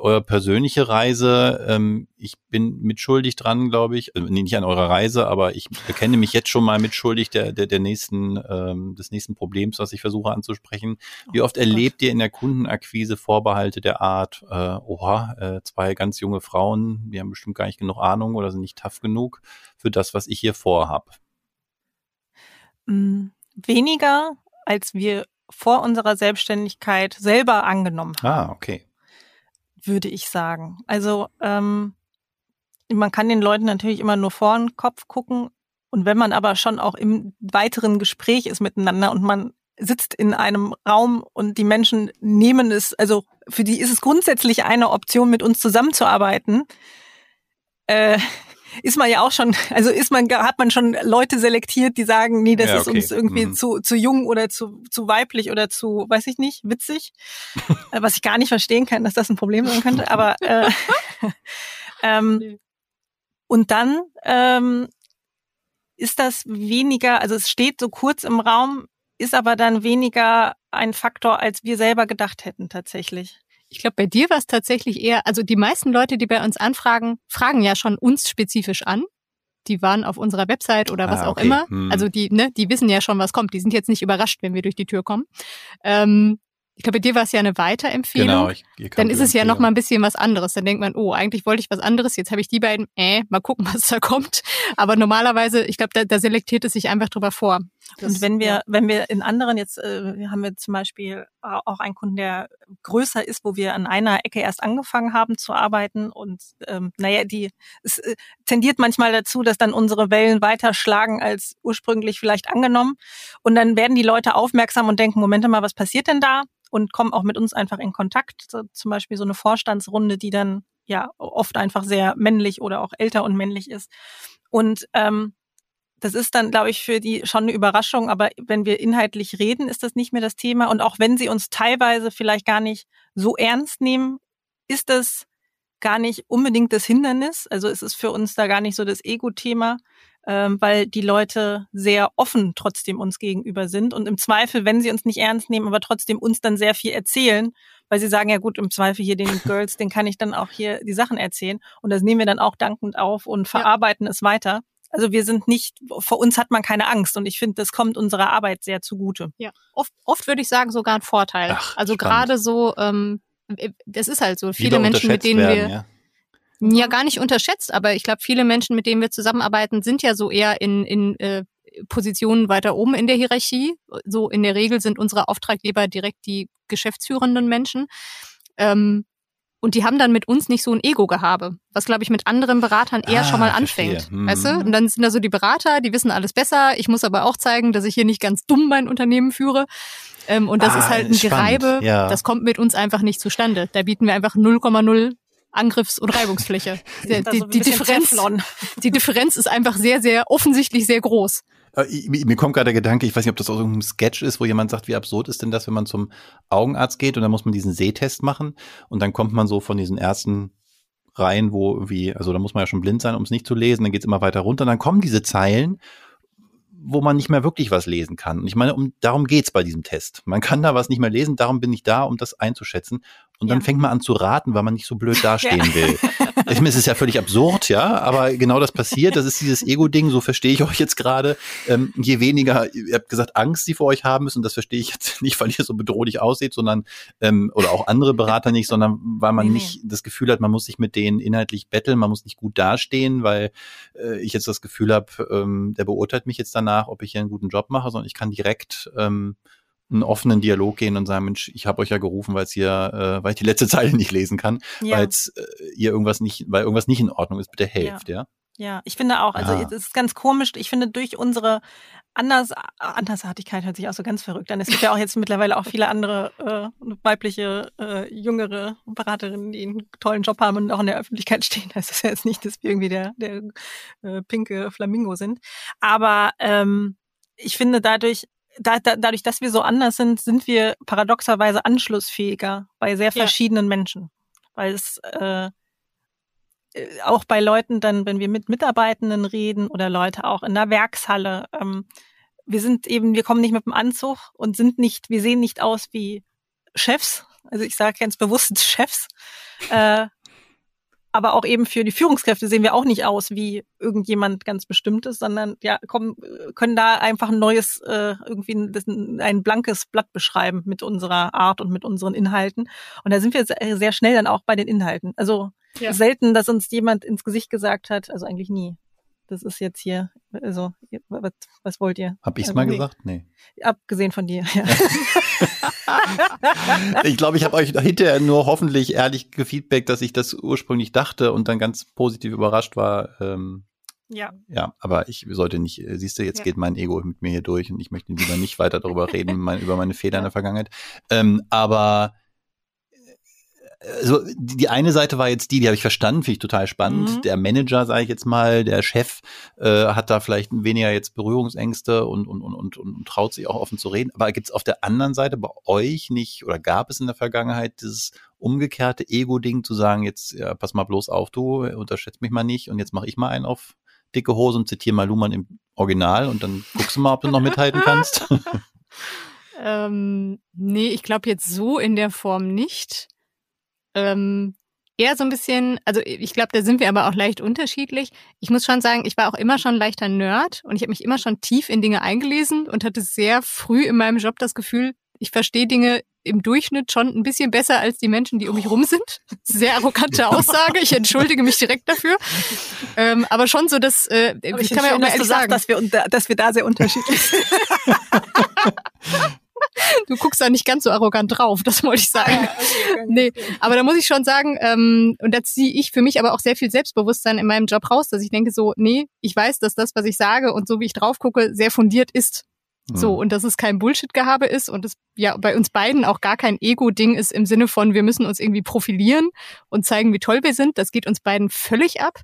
Speaker 1: eure persönliche Reise. Ähm, ich bin mitschuldig dran, glaube ich. Also nicht an eurer Reise, aber ich bekenne mich jetzt schon mal mitschuldig der, der, der nächsten, ähm, des nächsten Problems, was ich versuche anzusprechen. Wie oft oh, erlebt ihr in der Kundenakquise Vorbehalte der Art, äh, oha, äh, zwei ganz junge Frauen, die haben bestimmt gar nicht genug Ahnung oder sind nicht tough genug für das, was ich hier vorhab?
Speaker 3: Mm, weniger, als wir vor unserer Selbstständigkeit selber angenommen
Speaker 1: haben. Ah, okay
Speaker 3: würde ich sagen. Also ähm, man kann den Leuten natürlich immer nur vor den Kopf gucken. Und wenn man aber schon auch im weiteren Gespräch ist miteinander und man sitzt in einem Raum und die Menschen nehmen es, also für die ist es grundsätzlich eine Option, mit uns zusammenzuarbeiten, äh, ist man ja auch schon, also ist man, hat man schon Leute selektiert, die sagen, nee, das ja, okay. ist uns irgendwie mhm. zu, zu jung oder zu, zu weiblich oder zu, weiß ich nicht, witzig. Äh, was ich gar nicht verstehen kann, dass das ein Problem sein könnte. Aber äh, ähm, und dann ähm, ist das weniger, also es steht so kurz im Raum, ist aber dann weniger ein Faktor, als wir selber gedacht hätten tatsächlich.
Speaker 2: Ich glaube, bei dir war es tatsächlich eher, also die meisten Leute, die bei uns anfragen, fragen ja schon uns spezifisch an. Die waren auf unserer Website oder was ah, okay. auch immer. Hm. Also die, ne, die wissen ja schon, was kommt. Die sind jetzt nicht überrascht, wenn wir durch die Tür kommen. Ähm, ich glaube, bei dir war es ja eine Weiterempfehlung. Genau, ich, dann ist es ja noch mal ein bisschen was anderes. Dann denkt man, oh, eigentlich wollte ich was anderes. Jetzt habe ich die beiden, äh, mal gucken, was da kommt. Aber normalerweise, ich glaube, da, da selektiert es sich einfach drüber vor.
Speaker 3: Das, und wenn wir, ja. wenn wir in anderen jetzt, äh, haben wir zum Beispiel auch einen Kunden, der größer ist, wo wir an einer Ecke erst angefangen haben zu arbeiten und ähm, naja, die es äh, tendiert manchmal dazu, dass dann unsere Wellen weiter schlagen als ursprünglich vielleicht angenommen. Und dann werden die Leute aufmerksam und denken, Moment mal, was passiert denn da? Und kommen auch mit uns einfach in Kontakt. So, zum Beispiel so eine Vorstandsrunde, die dann ja oft einfach sehr männlich oder auch älter und männlich ist. Und ähm, das ist dann, glaube ich, für die schon eine Überraschung. Aber wenn wir inhaltlich reden, ist das nicht mehr das Thema. Und auch wenn sie uns teilweise vielleicht gar nicht so ernst nehmen, ist das gar nicht unbedingt das Hindernis. Also es ist für uns da gar nicht so das Ego-Thema, ähm, weil die Leute sehr offen trotzdem uns gegenüber sind und im Zweifel, wenn sie uns nicht ernst nehmen, aber trotzdem uns dann sehr viel erzählen, weil sie sagen, ja gut, im Zweifel hier den Girls, den kann ich dann auch hier die Sachen erzählen und das nehmen wir dann auch dankend auf und verarbeiten ja. es weiter. Also wir sind nicht, vor uns hat man keine Angst und ich finde, das kommt unserer Arbeit sehr zugute.
Speaker 2: Ja, oft, oft würde ich sagen sogar ein Vorteil. Ach, also gerade so, ähm, das ist halt so, viele Menschen, mit denen werden, wir ja. ja. gar nicht unterschätzt, aber ich glaube, viele Menschen, mit denen wir zusammenarbeiten, sind ja so eher in, in äh, Positionen weiter oben in der Hierarchie. So in der Regel sind unsere Auftraggeber direkt die geschäftsführenden Menschen. Ähm, und die haben dann mit uns nicht so ein Ego-Gehabe, was, glaube ich, mit anderen Beratern eher ah, schon mal anfängt. Hm. Weißt du? Und dann sind da so die Berater, die wissen alles besser. Ich muss aber auch zeigen, dass ich hier nicht ganz dumm mein Unternehmen führe. Ähm, und das ah, ist halt ein spannend. Gereibe, ja. das kommt mit uns einfach nicht zustande. Da bieten wir einfach 0,0 Angriffs- und Reibungsfläche. Die, die, die Differenz, die Differenz ist einfach sehr, sehr offensichtlich sehr groß.
Speaker 1: Äh, mir kommt gerade der Gedanke, ich weiß nicht, ob das aus irgendeinem Sketch ist, wo jemand sagt, wie absurd ist denn das, wenn man zum Augenarzt geht und dann muss man diesen Sehtest machen und dann kommt man so von diesen ersten Reihen, wo irgendwie, also da muss man ja schon blind sein, um es nicht zu lesen, dann geht's immer weiter runter, dann kommen diese Zeilen wo man nicht mehr wirklich was lesen kann. Und ich meine, um, darum geht's bei diesem Test. Man kann da was nicht mehr lesen, darum bin ich da, um das einzuschätzen. Und dann ja. fängt man an zu raten, weil man nicht so blöd dastehen ja. will. Ich meine, es ist ja völlig absurd, ja, aber genau das passiert. Das ist dieses Ego-Ding, so verstehe ich euch jetzt gerade. Ähm, je weniger, ihr habt gesagt, Angst, die vor euch haben müssen, das verstehe ich jetzt nicht, weil ihr so bedrohlich aussieht, sondern, ähm, oder auch andere Berater nicht, sondern weil man nee, nicht das Gefühl hat, man muss sich mit denen inhaltlich betteln, man muss nicht gut dastehen, weil äh, ich jetzt das Gefühl habe, ähm, der beurteilt mich jetzt danach, ob ich hier einen guten Job mache, sondern ich kann direkt ähm, einen offenen Dialog gehen und sagen, Mensch, ich habe euch ja gerufen, weil es hier, äh, weil ich die letzte Zeile nicht lesen kann, ja. weil äh, ihr irgendwas nicht, weil irgendwas nicht in Ordnung ist, bitte helft, ja.
Speaker 3: ja? Ja, ich finde auch, also es ist ganz komisch. Ich finde durch unsere Anders, Andersartigkeit hört sich auch so ganz verrückt an. Es gibt ja auch jetzt mittlerweile auch viele andere äh, weibliche, äh, jüngere Beraterinnen, die einen tollen Job haben und auch in der Öffentlichkeit stehen. Das ist ja jetzt nicht, dass wir irgendwie der, der äh, pinke Flamingo sind. Aber ähm, ich finde dadurch, da, da, dadurch, dass wir so anders sind, sind wir paradoxerweise anschlussfähiger bei sehr verschiedenen ja. Menschen. Weil es äh, auch bei Leuten dann, wenn wir mit Mitarbeitenden reden oder Leute auch in der Werkshalle, ähm, wir sind eben, wir kommen nicht mit dem Anzug und sind nicht, wir sehen nicht aus wie Chefs. Also ich sage ganz bewusst Chefs, äh, aber auch eben für die Führungskräfte sehen wir auch nicht aus wie irgendjemand ganz Bestimmtes, sondern ja, kommen, können da einfach ein neues, äh, irgendwie ein, ein blankes Blatt beschreiben mit unserer Art und mit unseren Inhalten. Und da sind wir sehr schnell dann auch bei den Inhalten. Also ja. selten, dass uns jemand ins Gesicht gesagt hat, also eigentlich nie. Das ist jetzt hier, also, was, was wollt ihr?
Speaker 1: Hab ich's
Speaker 3: also,
Speaker 1: mal nee. gesagt? Nee.
Speaker 3: Abgesehen von dir, ja.
Speaker 1: ich glaube, ich habe euch hinterher nur hoffentlich ehrlich gefeedbackt, dass ich das ursprünglich dachte und dann ganz positiv überrascht war. Ähm, ja. Ja, aber ich sollte nicht, äh, siehst du, jetzt ja. geht mein Ego mit mir hier durch und ich möchte lieber nicht weiter darüber reden, mein, über meine Fehler in der Vergangenheit. Ähm, aber also die eine Seite war jetzt die, die habe ich verstanden, finde ich total spannend. Mhm. Der Manager, sage ich jetzt mal, der Chef äh, hat da vielleicht weniger jetzt Berührungsängste und, und, und, und, und traut sich auch offen zu reden. Aber gibt es auf der anderen Seite bei euch nicht oder gab es in der Vergangenheit dieses umgekehrte Ego-Ding zu sagen, jetzt ja, pass mal bloß auf, du unterschätzt mich mal nicht und jetzt mache ich mal einen auf dicke Hose und zitiere mal Luhmann im Original und dann guckst du mal, ob du noch mithalten kannst.
Speaker 2: ähm, nee, ich glaube jetzt so in der Form nicht ähm, eher so ein bisschen, also ich glaube, da sind wir aber auch leicht unterschiedlich. Ich muss schon sagen, ich war auch immer schon leichter Nerd und ich habe mich immer schon tief in Dinge eingelesen und hatte sehr früh in meinem Job das Gefühl, ich verstehe Dinge im Durchschnitt schon ein bisschen besser als die Menschen, die um mich rum sind. Sehr arrogante Aussage. Ich entschuldige mich direkt dafür. Ähm, aber schon so, dass äh,
Speaker 3: das kann ja auch mal ehrlich sagen, dass wir, dass wir da sehr unterschiedlich sind.
Speaker 2: Du guckst da nicht ganz so arrogant drauf, das wollte ich sagen. Ah, okay, nee, aber da muss ich schon sagen, ähm, und da ziehe ich für mich aber auch sehr viel Selbstbewusstsein in meinem Job raus, dass ich denke so, nee, ich weiß, dass das, was ich sage und so wie ich drauf gucke, sehr fundiert ist. So, mhm. und dass es kein Bullshit-Gehabe ist und es ja bei uns beiden auch gar kein Ego-Ding ist im Sinne von, wir müssen uns irgendwie profilieren und zeigen, wie toll wir sind. Das geht uns beiden völlig ab.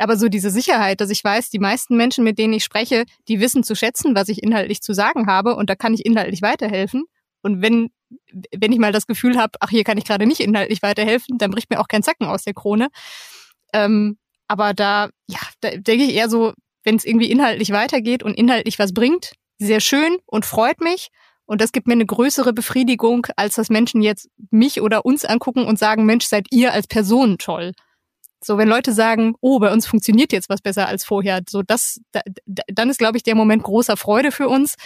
Speaker 2: Aber so diese Sicherheit, dass ich weiß, die meisten Menschen, mit denen ich spreche, die wissen zu schätzen, was ich inhaltlich zu sagen habe und da kann ich inhaltlich weiterhelfen. Und wenn, wenn ich mal das Gefühl habe, ach, hier kann ich gerade nicht inhaltlich weiterhelfen, dann bricht mir auch kein Zacken aus der Krone. Ähm, aber da, ja, da denke ich eher so, wenn es irgendwie inhaltlich weitergeht und inhaltlich was bringt, sehr schön und freut mich. Und das gibt mir eine größere Befriedigung, als dass Menschen jetzt mich oder uns angucken und sagen, Mensch, seid ihr als Person toll. So, wenn Leute sagen, oh, bei uns funktioniert jetzt was besser als vorher, so das, da, dann ist, glaube ich, der Moment großer Freude für uns.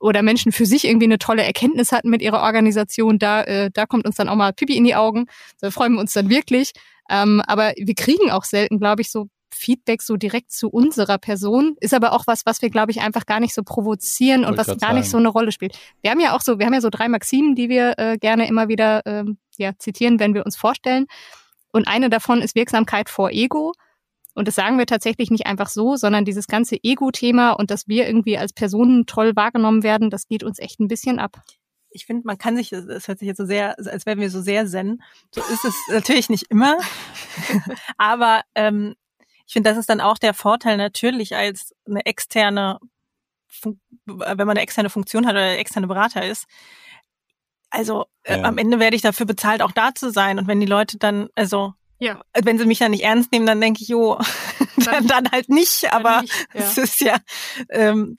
Speaker 2: Oder Menschen für sich irgendwie eine tolle Erkenntnis hatten mit ihrer Organisation, da, äh, da kommt uns dann auch mal Pipi in die Augen. Da freuen wir uns dann wirklich. Ähm, aber wir kriegen auch selten, glaube ich, so Feedback so direkt zu unserer Person. Ist aber auch was, was wir, glaube ich, einfach gar nicht so provozieren und was gar sagen. nicht so eine Rolle spielt. Wir haben ja auch so, wir haben ja so drei Maximen, die wir äh, gerne immer wieder ähm, ja, zitieren, wenn wir uns vorstellen. Und eine davon ist Wirksamkeit vor Ego. Und das sagen wir tatsächlich nicht einfach so, sondern dieses ganze Ego-Thema und dass wir irgendwie als Personen toll wahrgenommen werden, das geht uns echt ein bisschen ab.
Speaker 3: Ich finde, man kann sich, es hört sich jetzt so sehr, als wären wir so sehr zen. So ist es natürlich nicht immer. Aber ähm, ich finde, das ist dann auch der Vorteil natürlich als eine externe, wenn man eine externe Funktion hat oder externe Berater ist, also äh, am Ende werde ich dafür bezahlt, auch da zu sein. Und wenn die Leute dann, also ja. wenn sie mich dann nicht ernst nehmen, dann denke ich, jo, dann, dann halt nicht. Aber nicht, ja. es ist ja, ähm,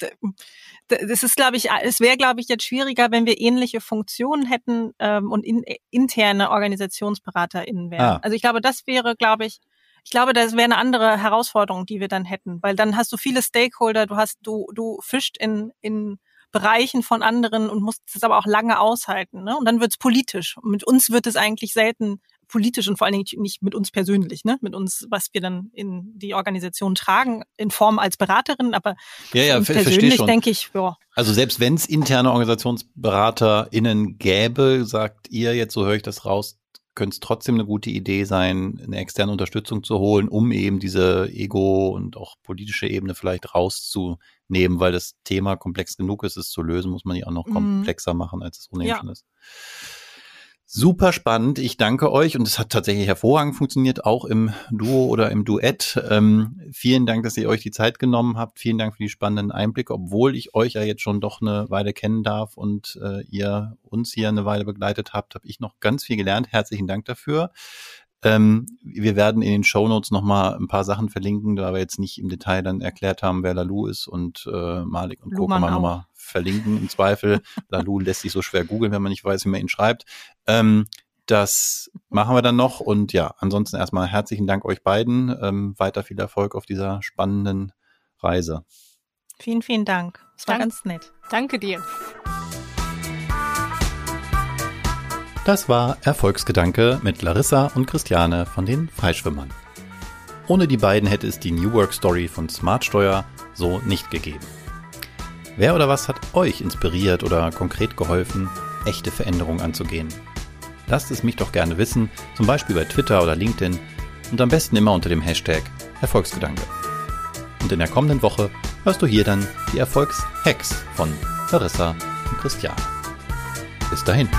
Speaker 3: das ist, glaube ich, es wäre, glaube ich, jetzt schwieriger, wenn wir ähnliche Funktionen hätten ähm, und in, interne OrganisationsberaterInnen wären. Ah. Also ich glaube, das wäre, glaube ich, ich glaube, das wäre eine andere Herausforderung, die wir dann hätten, weil dann hast du viele Stakeholder, du hast, du, du fischt in, in Bereichen von anderen und musst es aber auch lange aushalten. Ne? Und dann wird es politisch. Und mit uns wird es eigentlich selten politisch und vor allen Dingen nicht mit uns persönlich, ne? mit uns, was wir dann in die Organisation tragen, in Form als Beraterin, aber
Speaker 1: ja, ja,
Speaker 3: persönlich denke ich, ja.
Speaker 1: Also selbst wenn es interne OrganisationsberaterInnen gäbe, sagt ihr jetzt, so höre ich das raus, könnte es trotzdem eine gute Idee sein, eine externe Unterstützung zu holen, um eben diese Ego- und auch politische Ebene vielleicht rauszunehmen, weil das Thema komplex genug ist, es zu lösen, muss man ja auch noch mhm. komplexer machen, als es ohnehin ja. schon ist. Super spannend. Ich danke euch und es hat tatsächlich hervorragend funktioniert, auch im Duo oder im Duett. Ähm, vielen Dank, dass ihr euch die Zeit genommen habt. Vielen Dank für die spannenden Einblicke, obwohl ich euch ja jetzt schon doch eine Weile kennen darf und äh, ihr uns hier eine Weile begleitet habt, habe ich noch ganz viel gelernt. Herzlichen Dank dafür. Ähm, wir werden in den Show Notes nochmal ein paar Sachen verlinken, da wir jetzt nicht im Detail dann erklärt haben, wer Lalu ist und äh, Malik und Co. kann man nochmal verlinken im Zweifel. Lalu lässt sich so schwer googeln, wenn man nicht weiß, wie man ihn schreibt. Ähm, das machen wir dann noch und ja, ansonsten erstmal herzlichen Dank euch beiden. Ähm, weiter viel Erfolg auf dieser spannenden Reise.
Speaker 3: Vielen, vielen Dank. Es war Dank, ganz nett.
Speaker 2: Danke dir.
Speaker 1: Das war Erfolgsgedanke mit Larissa und Christiane von den Freischwimmern. Ohne die beiden hätte es die New Work Story von Smartsteuer so nicht gegeben. Wer oder was hat euch inspiriert oder konkret geholfen, echte Veränderungen anzugehen? Lasst es mich doch gerne wissen, zum Beispiel bei Twitter oder LinkedIn und am besten immer unter dem Hashtag Erfolgsgedanke. Und in der kommenden Woche hörst du hier dann die Erfolgshacks von Larissa und Christiane. Bis dahin.